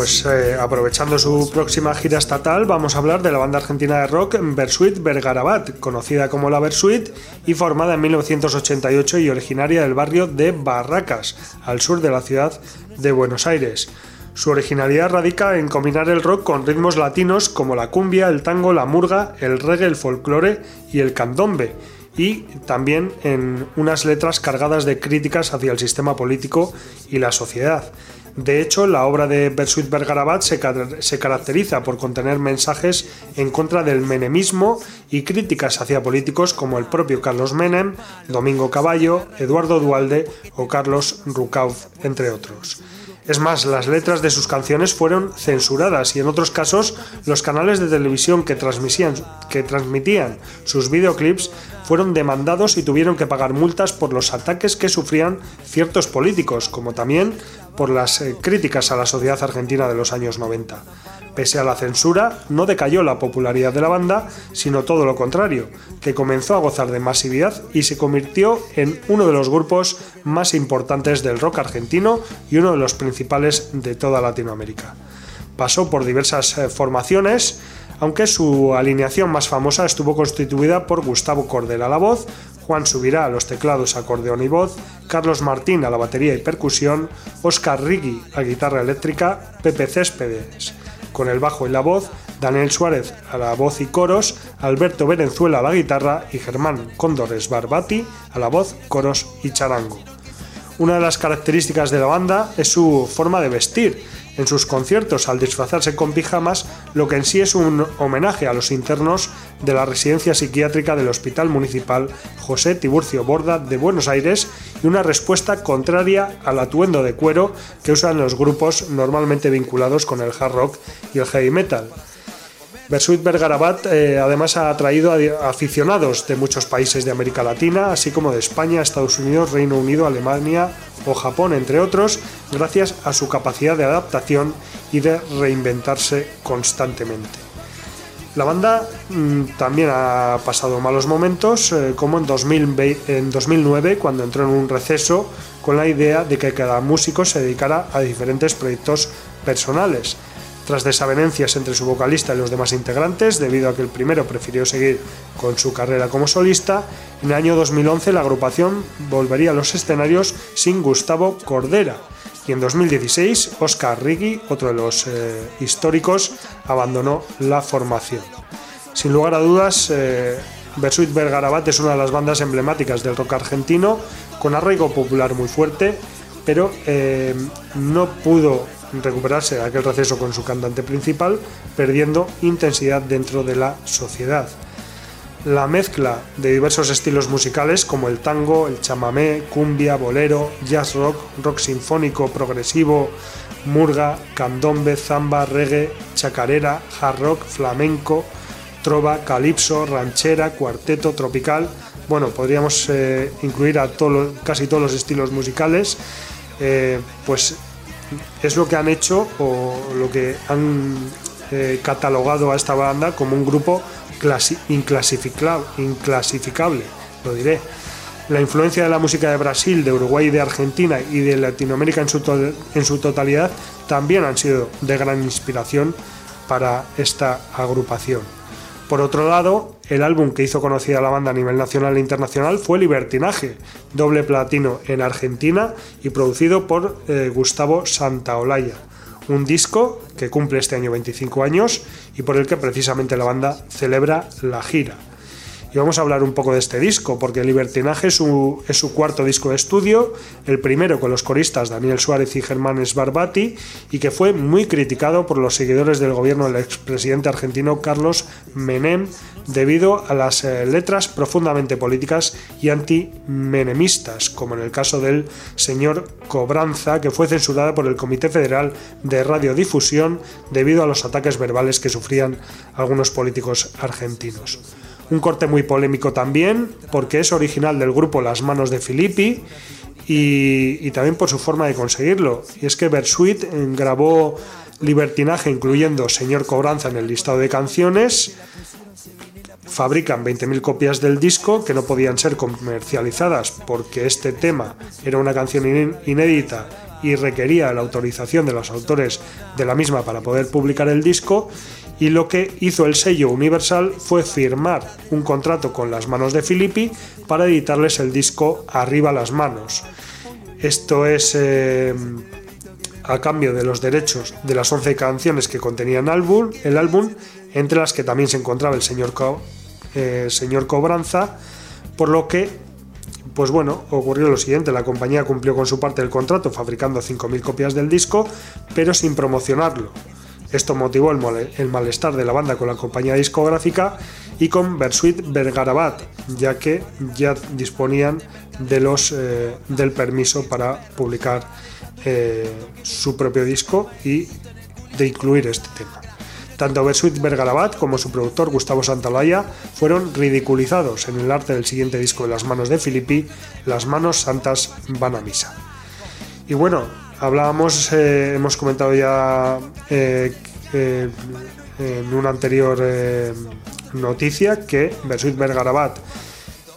Pues eh, aprovechando su próxima gira estatal, vamos a hablar de la banda argentina de rock Bersuit Vergarabat, conocida como la Bersuit y formada en 1988 y originaria del barrio de Barracas, al sur de la ciudad de Buenos Aires. Su originalidad radica en combinar el rock con ritmos latinos como la cumbia, el tango, la murga, el reggae, el folclore y el candombe, y también en unas letras cargadas de críticas hacia el sistema político y la sociedad. De hecho, la obra de Bersuit Bergarabat se, caracteriza por contener mensajes en contra del menemismo y críticas hacia políticos como el propio Carlos Menem, Domingo Caballo, Eduardo Dualde o Carlos Rucauf, entre otros. Es más, las letras de sus canciones fueron censuradas y en otros casos los canales de televisión que transmitían sus videoclips fueron demandados y tuvieron que pagar multas por los ataques que sufrían ciertos políticos, como también por las eh, críticas a la sociedad argentina de los años 90. Pese a la censura, no decayó la popularidad de la banda, sino todo lo contrario, que comenzó a gozar de masividad y se convirtió en uno de los grupos más importantes del rock argentino y uno de los principales de toda Latinoamérica. Pasó por diversas eh, formaciones, aunque su alineación más famosa estuvo constituida por Gustavo Cordel a la voz, Juan Subirá a los teclados, acordeón y voz, Carlos Martín a la batería y percusión, Oscar Rigui a guitarra eléctrica, Pepe Céspedes con el bajo y la voz, Daniel Suárez a la voz y coros, Alberto Venezuela a la guitarra y Germán Cóndores Barbati a la voz, coros y charango. Una de las características de la banda es su forma de vestir. En sus conciertos, al disfrazarse con pijamas, lo que en sí es un homenaje a los internos de la residencia psiquiátrica del Hospital Municipal José Tiburcio Borda de Buenos Aires y una respuesta contraria al atuendo de cuero que usan los grupos normalmente vinculados con el hard rock y el heavy metal. Bersuit Bergarabat eh, además ha atraído a aficionados de muchos países de América Latina, así como de España, Estados Unidos, Reino Unido, Alemania o Japón, entre otros, gracias a su capacidad de adaptación y de reinventarse constantemente. La banda mmm, también ha pasado malos momentos, eh, como en, 2020, en 2009, cuando entró en un receso con la idea de que cada músico se dedicara a diferentes proyectos personales tras desavenencias entre su vocalista y los demás integrantes, debido a que el primero prefirió seguir con su carrera como solista, en el año 2011 la agrupación volvería a los escenarios sin Gustavo Cordera. Y en 2016, Oscar Riggi, otro de los eh, históricos, abandonó la formación. Sin lugar a dudas, eh, Bersuit Bergarabat es una de las bandas emblemáticas del rock argentino, con arraigo popular muy fuerte, pero eh, no pudo recuperarse de aquel receso con su cantante principal, perdiendo intensidad dentro de la sociedad. La mezcla de diversos estilos musicales como el tango, el chamamé, cumbia, bolero, jazz rock, rock sinfónico, progresivo, murga, candombe, zamba, reggae, chacarera, hard rock, flamenco, trova, calipso, ranchera, cuarteto, tropical. Bueno, podríamos eh, incluir a todo, casi todos los estilos musicales. Eh, pues es lo que han hecho o lo que han eh, catalogado a esta banda como un grupo inclasificable, lo diré. La influencia de la música de Brasil, de Uruguay de Argentina y de Latinoamérica en su totalidad también han sido de gran inspiración para esta agrupación. Por otro lado, el álbum que hizo conocida la banda a nivel nacional e internacional fue Libertinaje, doble platino en Argentina y producido por eh, Gustavo Santaolalla. Un disco que cumple este año 25 años y por el que precisamente la banda celebra la gira y vamos a hablar un poco de este disco, porque Libertinaje es su, cuarto disco de estudio, el primero con los coristas Daniel Suárez y Germán Sbarbati, y que fue muy criticado por los seguidores del gobierno del expresidente argentino Carlos Menem, debido a las eh, letras profundamente políticas y anti-menemistas, como en el caso del señor Cobranza, que fue censurada por el Comité Federal de Radiodifusión debido a los ataques verbales que sufrían algunos políticos argentinos. Un corte muy polémico también, porque es original del grupo Las Manos de Filippi y, también por su forma de conseguirlo. Y es que Bersuit grabó Libertinaje incluyendo Señor Cobranza en el listado de canciones fabrican 20.000 copias del disco que no podían ser comercializadas porque este tema era una canción in- inédita y requería la autorización de los autores de la misma para poder publicar el disco y lo que hizo el sello Universal fue firmar un contrato con las manos de Filippi para editarles el disco Arriba las manos. Esto es eh, a cambio de los derechos de las 11 canciones que contenían álbum, el álbum, entre las que también se encontraba el señor, eh, señor Cobranza, por lo que, pues bueno, ocurrió lo siguiente, la compañía cumplió con su parte del contrato fabricando 5.000 copias del disco, pero sin promocionarlo. Esto motivó el, malestar de la banda con la compañía discográfica y con Bersuit Vergarabat, ya que ya disponían de los, eh, del permiso para publicar eh, su propio disco y de incluir este tema. Tanto Bersuit Vergarabat como su productor Gustavo Santaolalla fueron ridiculizados en el arte del siguiente disco de las manos de Filippi, Las manos santas van a misa. Y bueno, hablábamos, eh, hemos comentado ya eh, eh, en una anterior noticia que Bersuit Vergarabat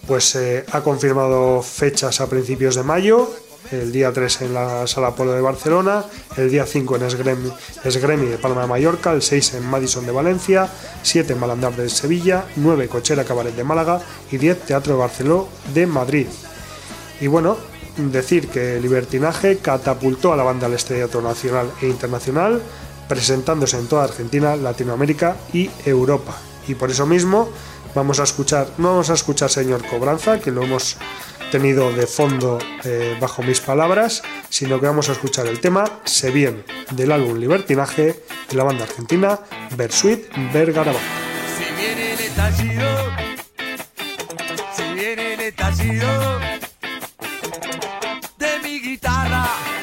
pues ha confirmado fechas a principios de mayo, el día 3 en la Sala Polo de Barcelona, el día 5 en Esgremi de Palma de Mallorca, el 6 en Madison de Valencia, 7 en Malandar de Sevilla, 9 Cochera Cabaret de Málaga y 10 Teatro de Barceló de Madrid. Y bueno, decir que Libertinaje catapultó a la banda al estrellato nacional e internacional, presentándose en toda Argentina, Latinoamérica y Europa. Y por eso mismo vamos a escuchar, no vamos a escuchar Señor Cobranza, que lo hemos tenido de fondo eh, bajo mis palabras, sino que vamos a escuchar el tema Se viene del álbum Libertinaje de la banda argentina Bersuit Vergarabat. Si viene el estallido, si viene el estallido de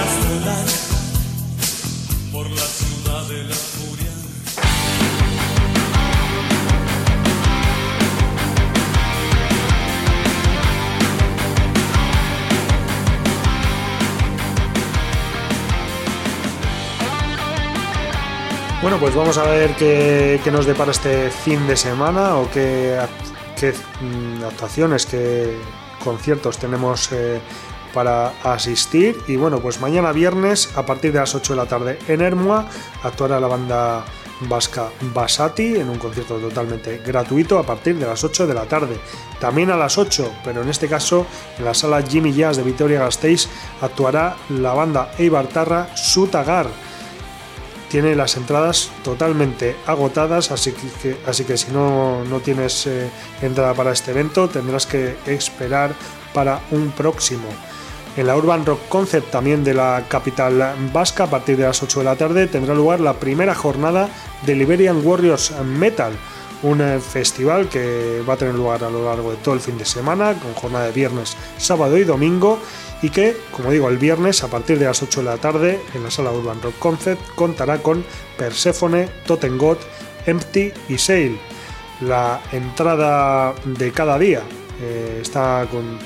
Bueno, pues vamos a ver qué, nos depara este fin de semana o qué, mm, actuaciones, qué conciertos tenemos eh, para asistir. Y bueno, pues mañana viernes a partir de las 8 de la tarde en Hermua actuará la banda vasca Basati en un concierto totalmente gratuito a partir de las 8 de la tarde. También a las 8, pero en este caso en la sala Jimmy Jazz de Vitoria-Gasteiz actuará la banda Eibartarra Sutagar tiene las entradas totalmente agotadas, así que, así que si no, no tienes eh, entrada para este evento tendrás que esperar para un próximo. En la Urban Rock Concept también de la capital vasca, a partir de las 8 de la tarde, tendrá lugar la primera jornada de Liberian Warriors Metal, un eh, festival que va a tener lugar a lo largo de todo el fin de semana, con jornada de viernes, sábado y domingo, y que, como digo, el viernes a partir de las 8 de la tarde en la sala Urban Rock Concept contará con Persephone, Totengot, Empty y Sail. La entrada de cada día eh, está con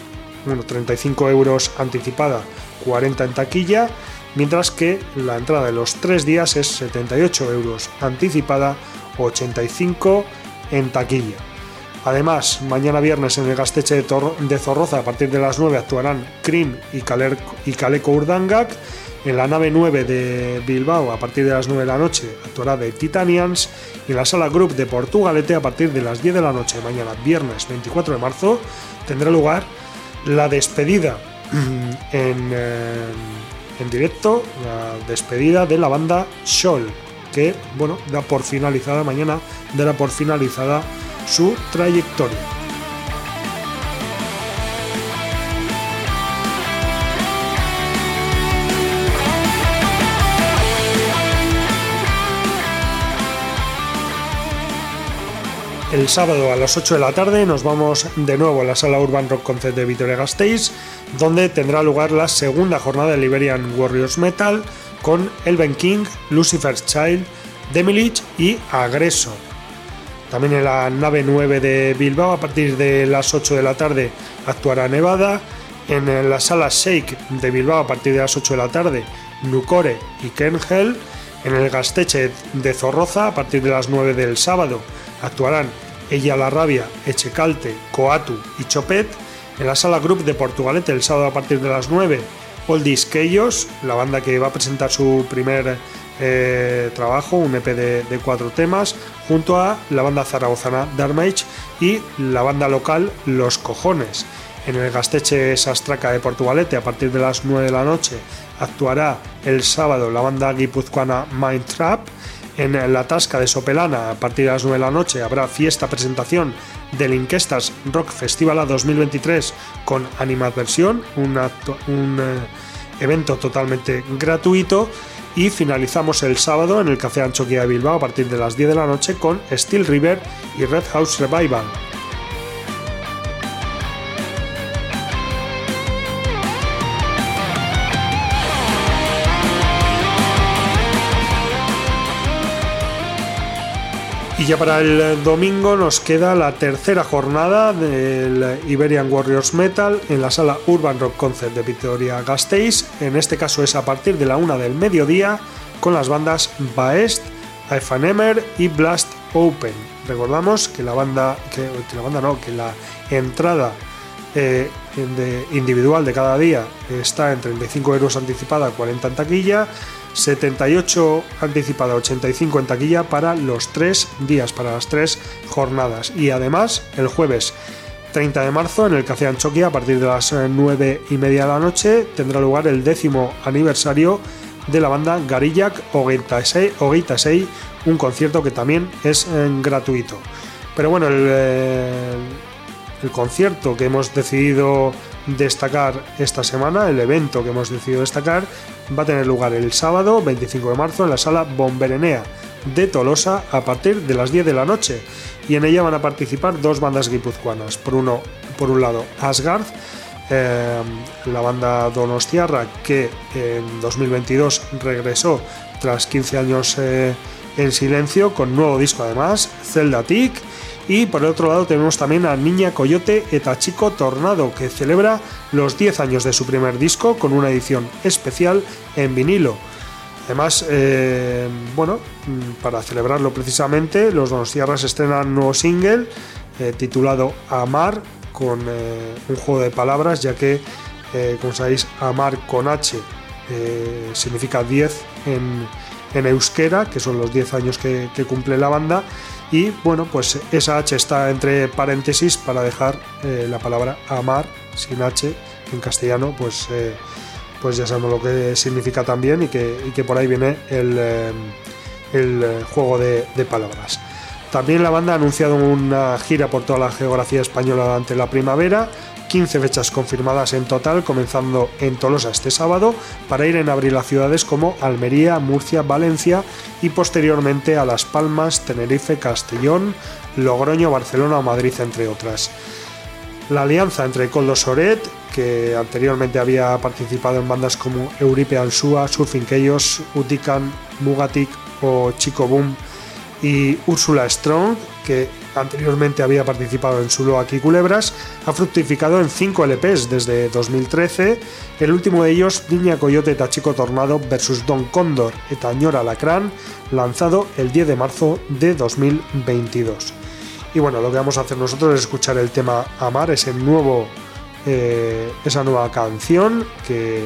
bueno, 35 euros anticipada, 40 en taquilla, mientras que la entrada de los tres días es 78 euros anticipada, 85 en taquilla. Además, mañana viernes en el Gasteche de, de Zorroza a partir de las 9 actuarán Cream y, Caleco Urdangak. En la nave 9 de Bilbao a partir de las 9 de la noche actuará The Titanians. Y en la sala Group de Portugalete a partir de las 10 de la noche mañana viernes 24 de marzo tendrá lugar la despedida en, eh, en directo, la despedida de la banda Scholl, que bueno, da por finalizada mañana, dará por finalizada su trayectoria. El sábado a las 8 de la tarde nos vamos de nuevo a la sala Urban Rock Concert de Vitoria-Gasteiz, donde tendrá lugar la segunda jornada de Liberian Warriors Metal con Elven King, Lucifer's Child, Demilich y Agreso. También en la nave 9 de Bilbao, a partir de las 8 de la tarde, actuará Nevada. En la sala Shake de Bilbao, a partir de las 8 de la tarde, Nucore y Kengel. En el Gasteche de Zorroza, a partir de las 9 del sábado, actuarán Ella la Rabia, Echecalte, Coatu y Chopet. En la sala Group de Portugalete, el sábado a partir de las 9, Oldies Keyos, la banda que va a presentar su primer eh, trabajo, un EP de, cuatro temas, junto a la banda zaragozana Darmage y la banda local Los Cojones. En el Gasteche Sastraca de Portugalete, a partir de las 9 de la noche, actuará el sábado la banda guipuzcoana Mind Trap. En la Tasca de Sopelana, a partir de las 9 de la noche, habrá fiesta presentación del Inquestas Rock Festival 2023 con Animadversión, un, un eh, evento totalmente gratuito. Y finalizamos el sábado en el Café Anchoquia de Bilbao a partir de las 10 de la noche con Steel River y Red House Revival. Y ya para el domingo nos queda la tercera jornada del Iberian Warriors Metal en la sala Urban Rock Concert de Vitoria Gasteiz. En este caso es a partir de la una del mediodía con las bandas Baest, Efanemer y Blast Open. Recordamos que la banda, que, la banda no, que la entrada eh, individual de cada día está en 35 euros anticipada, 40 en taquilla, 78 anticipada, 85 en taquilla para los tres días, para las tres jornadas. Y además, el jueves 30 de marzo, en el Café Anchoquia, a partir de las 9 y media de la noche, tendrá lugar el décimo aniversario de la banda Garillac Ogeitasei, un concierto que también es eh, gratuito. Pero bueno, eh, el concierto que hemos decidido destacar esta semana, el evento que hemos decidido destacar, va a tener lugar el sábado 25 de marzo en la sala Bomberenea de Tolosa a partir de las 10 de la noche y en ella van a participar dos bandas guipuzcoanas. Por, uno, por un lado Asgard, eh, la banda Donostiarra que en 2022 regresó tras 15 años eh, en silencio con nuevo disco además, Zelda Tick. Y por el otro lado tenemos también a Niña Coyote eta Chico Tornado, que celebra los 10 años de su primer disco con una edición especial en vinilo. Además, eh, bueno, mm, para celebrarlo precisamente, los Donostiarras estrenan un nuevo single eh, titulado Amar, con eh, un juego de palabras, ya que, como sabéis, Amar con H significa 10 en, euskera, que son los 10 años que cumple la banda. Y bueno, pues esa H está entre paréntesis para dejar eh, la palabra amar sin H en castellano, pues, eh, pues ya sabemos lo que significa también y que, y que por ahí viene el, eh, el juego de palabras. También la banda ha anunciado una gira por toda la geografía española durante la primavera, 15 fechas confirmadas en total, comenzando en Tolosa este sábado, para ir en abril a ciudades como Almería, Murcia, Valencia y posteriormente a Las Palmas, Tenerife, Castellón, Logroño, Barcelona o Madrid, entre otras. La alianza entre Coldo Soret, que anteriormente había participado en bandas como Euripe Ansúa, Surfing Chaos, Utican, Mugatic o Chico Boom, y Úrsula Strong, que anteriormente había participado en Sulo aquí Culebras, ha fructificado en 5 LPs desde 2013, el último de ellos Niña Coyote Tachico Tornado versus Don Cóndor eta Ñora Lacrán, lanzado el 10 de marzo de 2022. Y bueno, lo que vamos a hacer nosotros es escuchar el tema Amar, ese nuevo, eh, esa nueva canción que,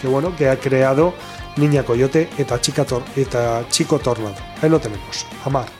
que, bueno, que ha creado Niña Coyote eta, Chica Tor- eta Chico Tornado. Ahí lo tenemos, Amar.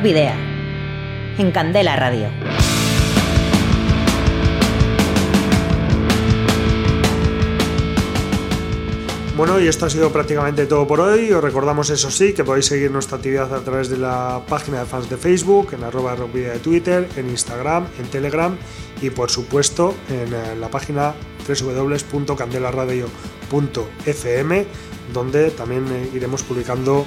Rock Video. En Candela Radio. Bueno, y esto ha sido prácticamente todo por hoy. Os recordamos, eso sí, que podéis seguir nuestra actividad a través de la página de fans de Facebook, en arroba rockvidea de Twitter, en Instagram, en Telegram y por supuesto en eh, la página www.candelaradio.fm, donde también eh, iremos publicando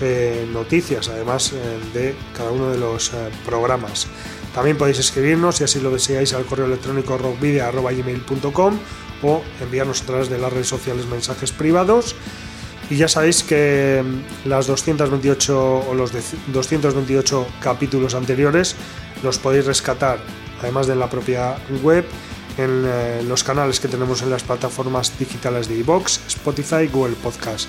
eh, noticias, además de cada uno de los programas. También podéis escribirnos, si así lo deseáis, al correo electrónico rockvidea.gmail.com o enviarnos a través de las redes sociales mensajes privados. Y ya sabéis que mm, las 228 o los 228 capítulos anteriores los podéis rescatar, además de la propia web, en eh, los canales que tenemos en las plataformas digitales de iBox, Spotify, Google Podcast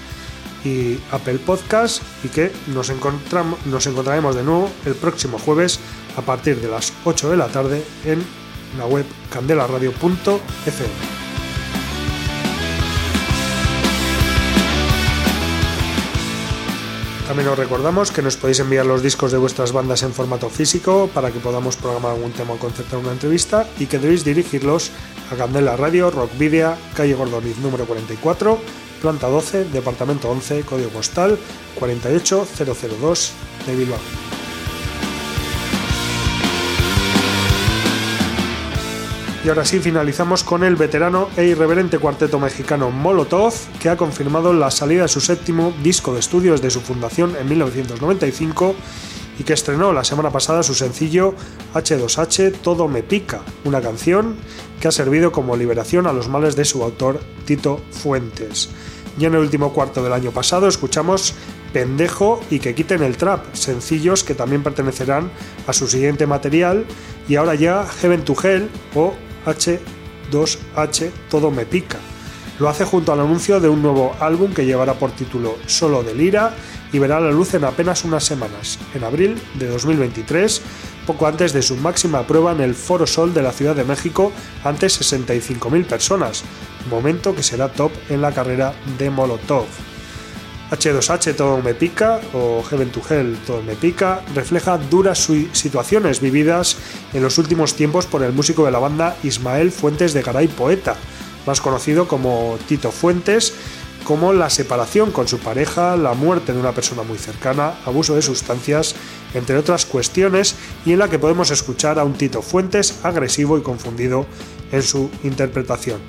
y Apple Podcast y que nos, encontramos, nos encontraremos de nuevo el próximo jueves a partir de las 8 de la tarde en la web candelaradio.fm. También os recordamos que nos podéis enviar los discos de vuestras bandas en formato físico para que podamos programar algún tema o concertar una entrevista y que debéis dirigirlos a Candela Radio, Rock Video, calle Gordoniz número 44, planta 12, departamento 11, código postal 48002 de Bilbao. Y ahora sí finalizamos con el veterano e irreverente cuarteto mexicano Molotov, que ha confirmado la salida de su séptimo disco de estudio desde su fundación en 1995 y que estrenó la semana pasada su sencillo H2H Todo me pica, una canción que ha servido como liberación a los males de su autor Tito Fuentes. Y en el último cuarto del año pasado escuchamos Pendejo y que quiten el trap, sencillos que también pertenecerán a su siguiente material y ahora ya Heaven to Hell o H2H Todo me pica. Lo hace junto al anuncio de un nuevo álbum que llevará por título Solo de Lira y verá la luz en apenas unas semanas, en abril de 2023, poco antes de su máxima prueba en el Foro Sol de la Ciudad de México ante 65.000 personas, momento que será top en la carrera de Molotov. H2H Todo me pica o Heaven to Hell Todo me pica refleja duras situaciones vividas en los últimos tiempos por el músico de la banda Ismael Fuentes de Garay Poeta, más conocido como Tito Fuentes, como la separación con su pareja, la muerte de una persona muy cercana, abuso de sustancias, entre otras cuestiones, y en la que podemos escuchar a un Tito Fuentes agresivo y confundido en su interpretación.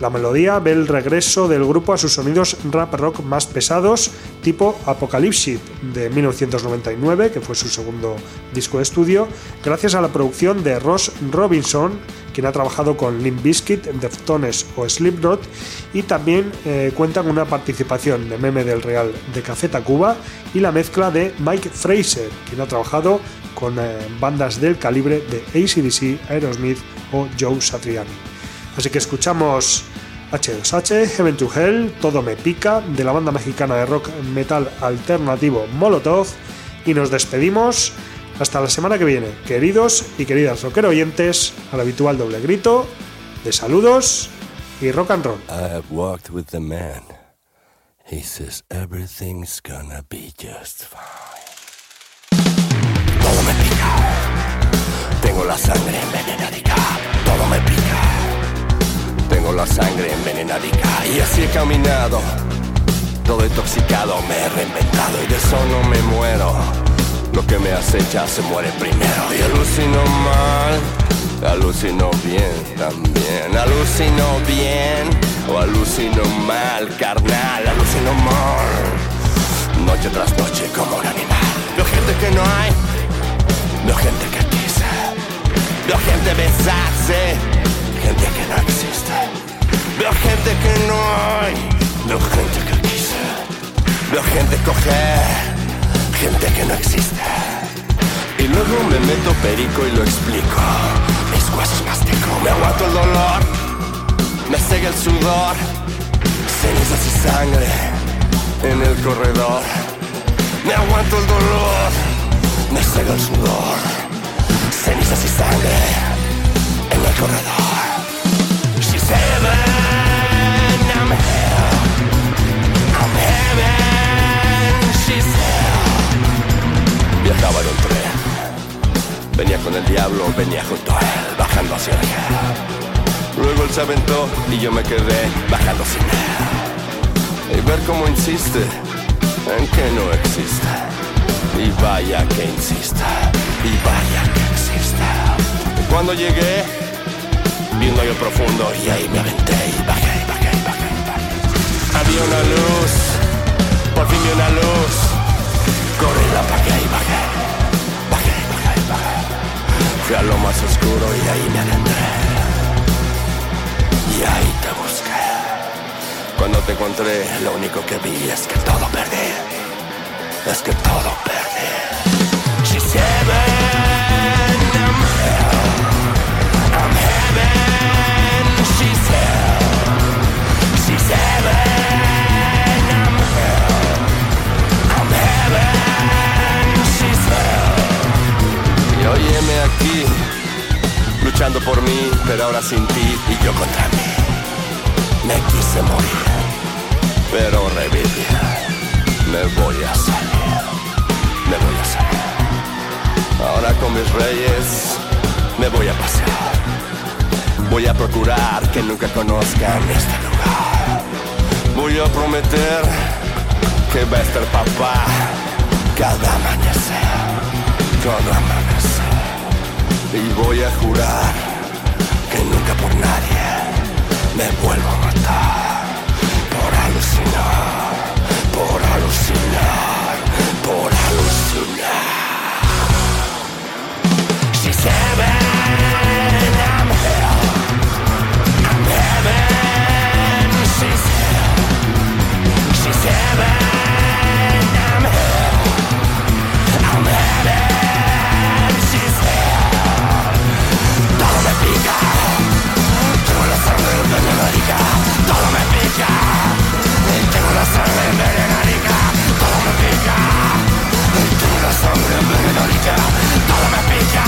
La melodía ve el regreso del grupo a sus sonidos rap rock más pesados, tipo Apocalypse de 1999, que fue su segundo disco de estudio, gracias a la producción de Ross Robinson, quien ha trabajado con Limp Bizkit, Deftones o Slipknot, y también eh, cuenta con una participación de Meme del Real de Café Tacuba y la mezcla de Mike Fraser, quien ha trabajado con eh, bandas del calibre de ACDC, Aerosmith o Joe Satriani. Así que escuchamos H2H, Heaven to Hell, Todo me pica, de la banda mexicana de rock metal alternativo Molotov, y nos despedimos hasta la semana que viene, queridos y queridas rockero oyentes, al habitual doble grito de saludos y rock and roll. walked with the man. He says everything's gonna be just fine. Todo me pica. Tengo la sangre. Todo me pica tengo la sangre envenenadica y así he caminado. Todo intoxicado me he reinventado y de eso no me muero. Lo que me acecha se muere primero y alucino mal, alucino bien también, alucino bien o alucino mal, carnal, alucino mal. Noche tras noche como un animal. Veo gente que no hay, veo gente que quise, veo gente besarse gente que no existe. Veo gente que no hay, veo gente que quise. Veo gente coger, gente que no existe. Y luego me meto perico y lo explico. Mis huesos mastico, me aguanto el dolor, me cega el sudor, cenizas y sangre en el corredor. Me aguanto el dolor, me cega el sudor, cenizas y sangre en el corredor. Andaba en un tren. Venía con el diablo, venía junto a él, bajando hacia allá. Luego él se aventó y yo me quedé bajando sin él. Y ver cómo insiste en que no existe. Y vaya que insista, y vaya que exista. Cuando llegué, vi un hoyo profundo y ahí me aventé y bajé, bajé, bajé, bajé. Había una luz, por fin vi una luz. Corrí, la apagué y bajé, bajé, bajé, bajé. Fui a lo más oscuro y ahí me adentré. Y ahí te busqué. Cuando te encontré, lo único que vi es que todo perdí. Es que todo perdí. Ahora sin ti y yo contra mí. Me quise morir, pero reviví. Me voy a salir, me voy a salir. Ahora con mis reyes me voy a pasear. Voy a procurar que nunca conozcan este lugar. Voy a prometer que va a estar papá cada amanecer, cada amanecer. Y voy a jurar nunca por nadie me vuelvo a matar. Por alucinar, envenenadica. Todo me pica, tengo la sangre envenenadica. Todo me pica, tengo la sangre envenenadica. Todo me pica,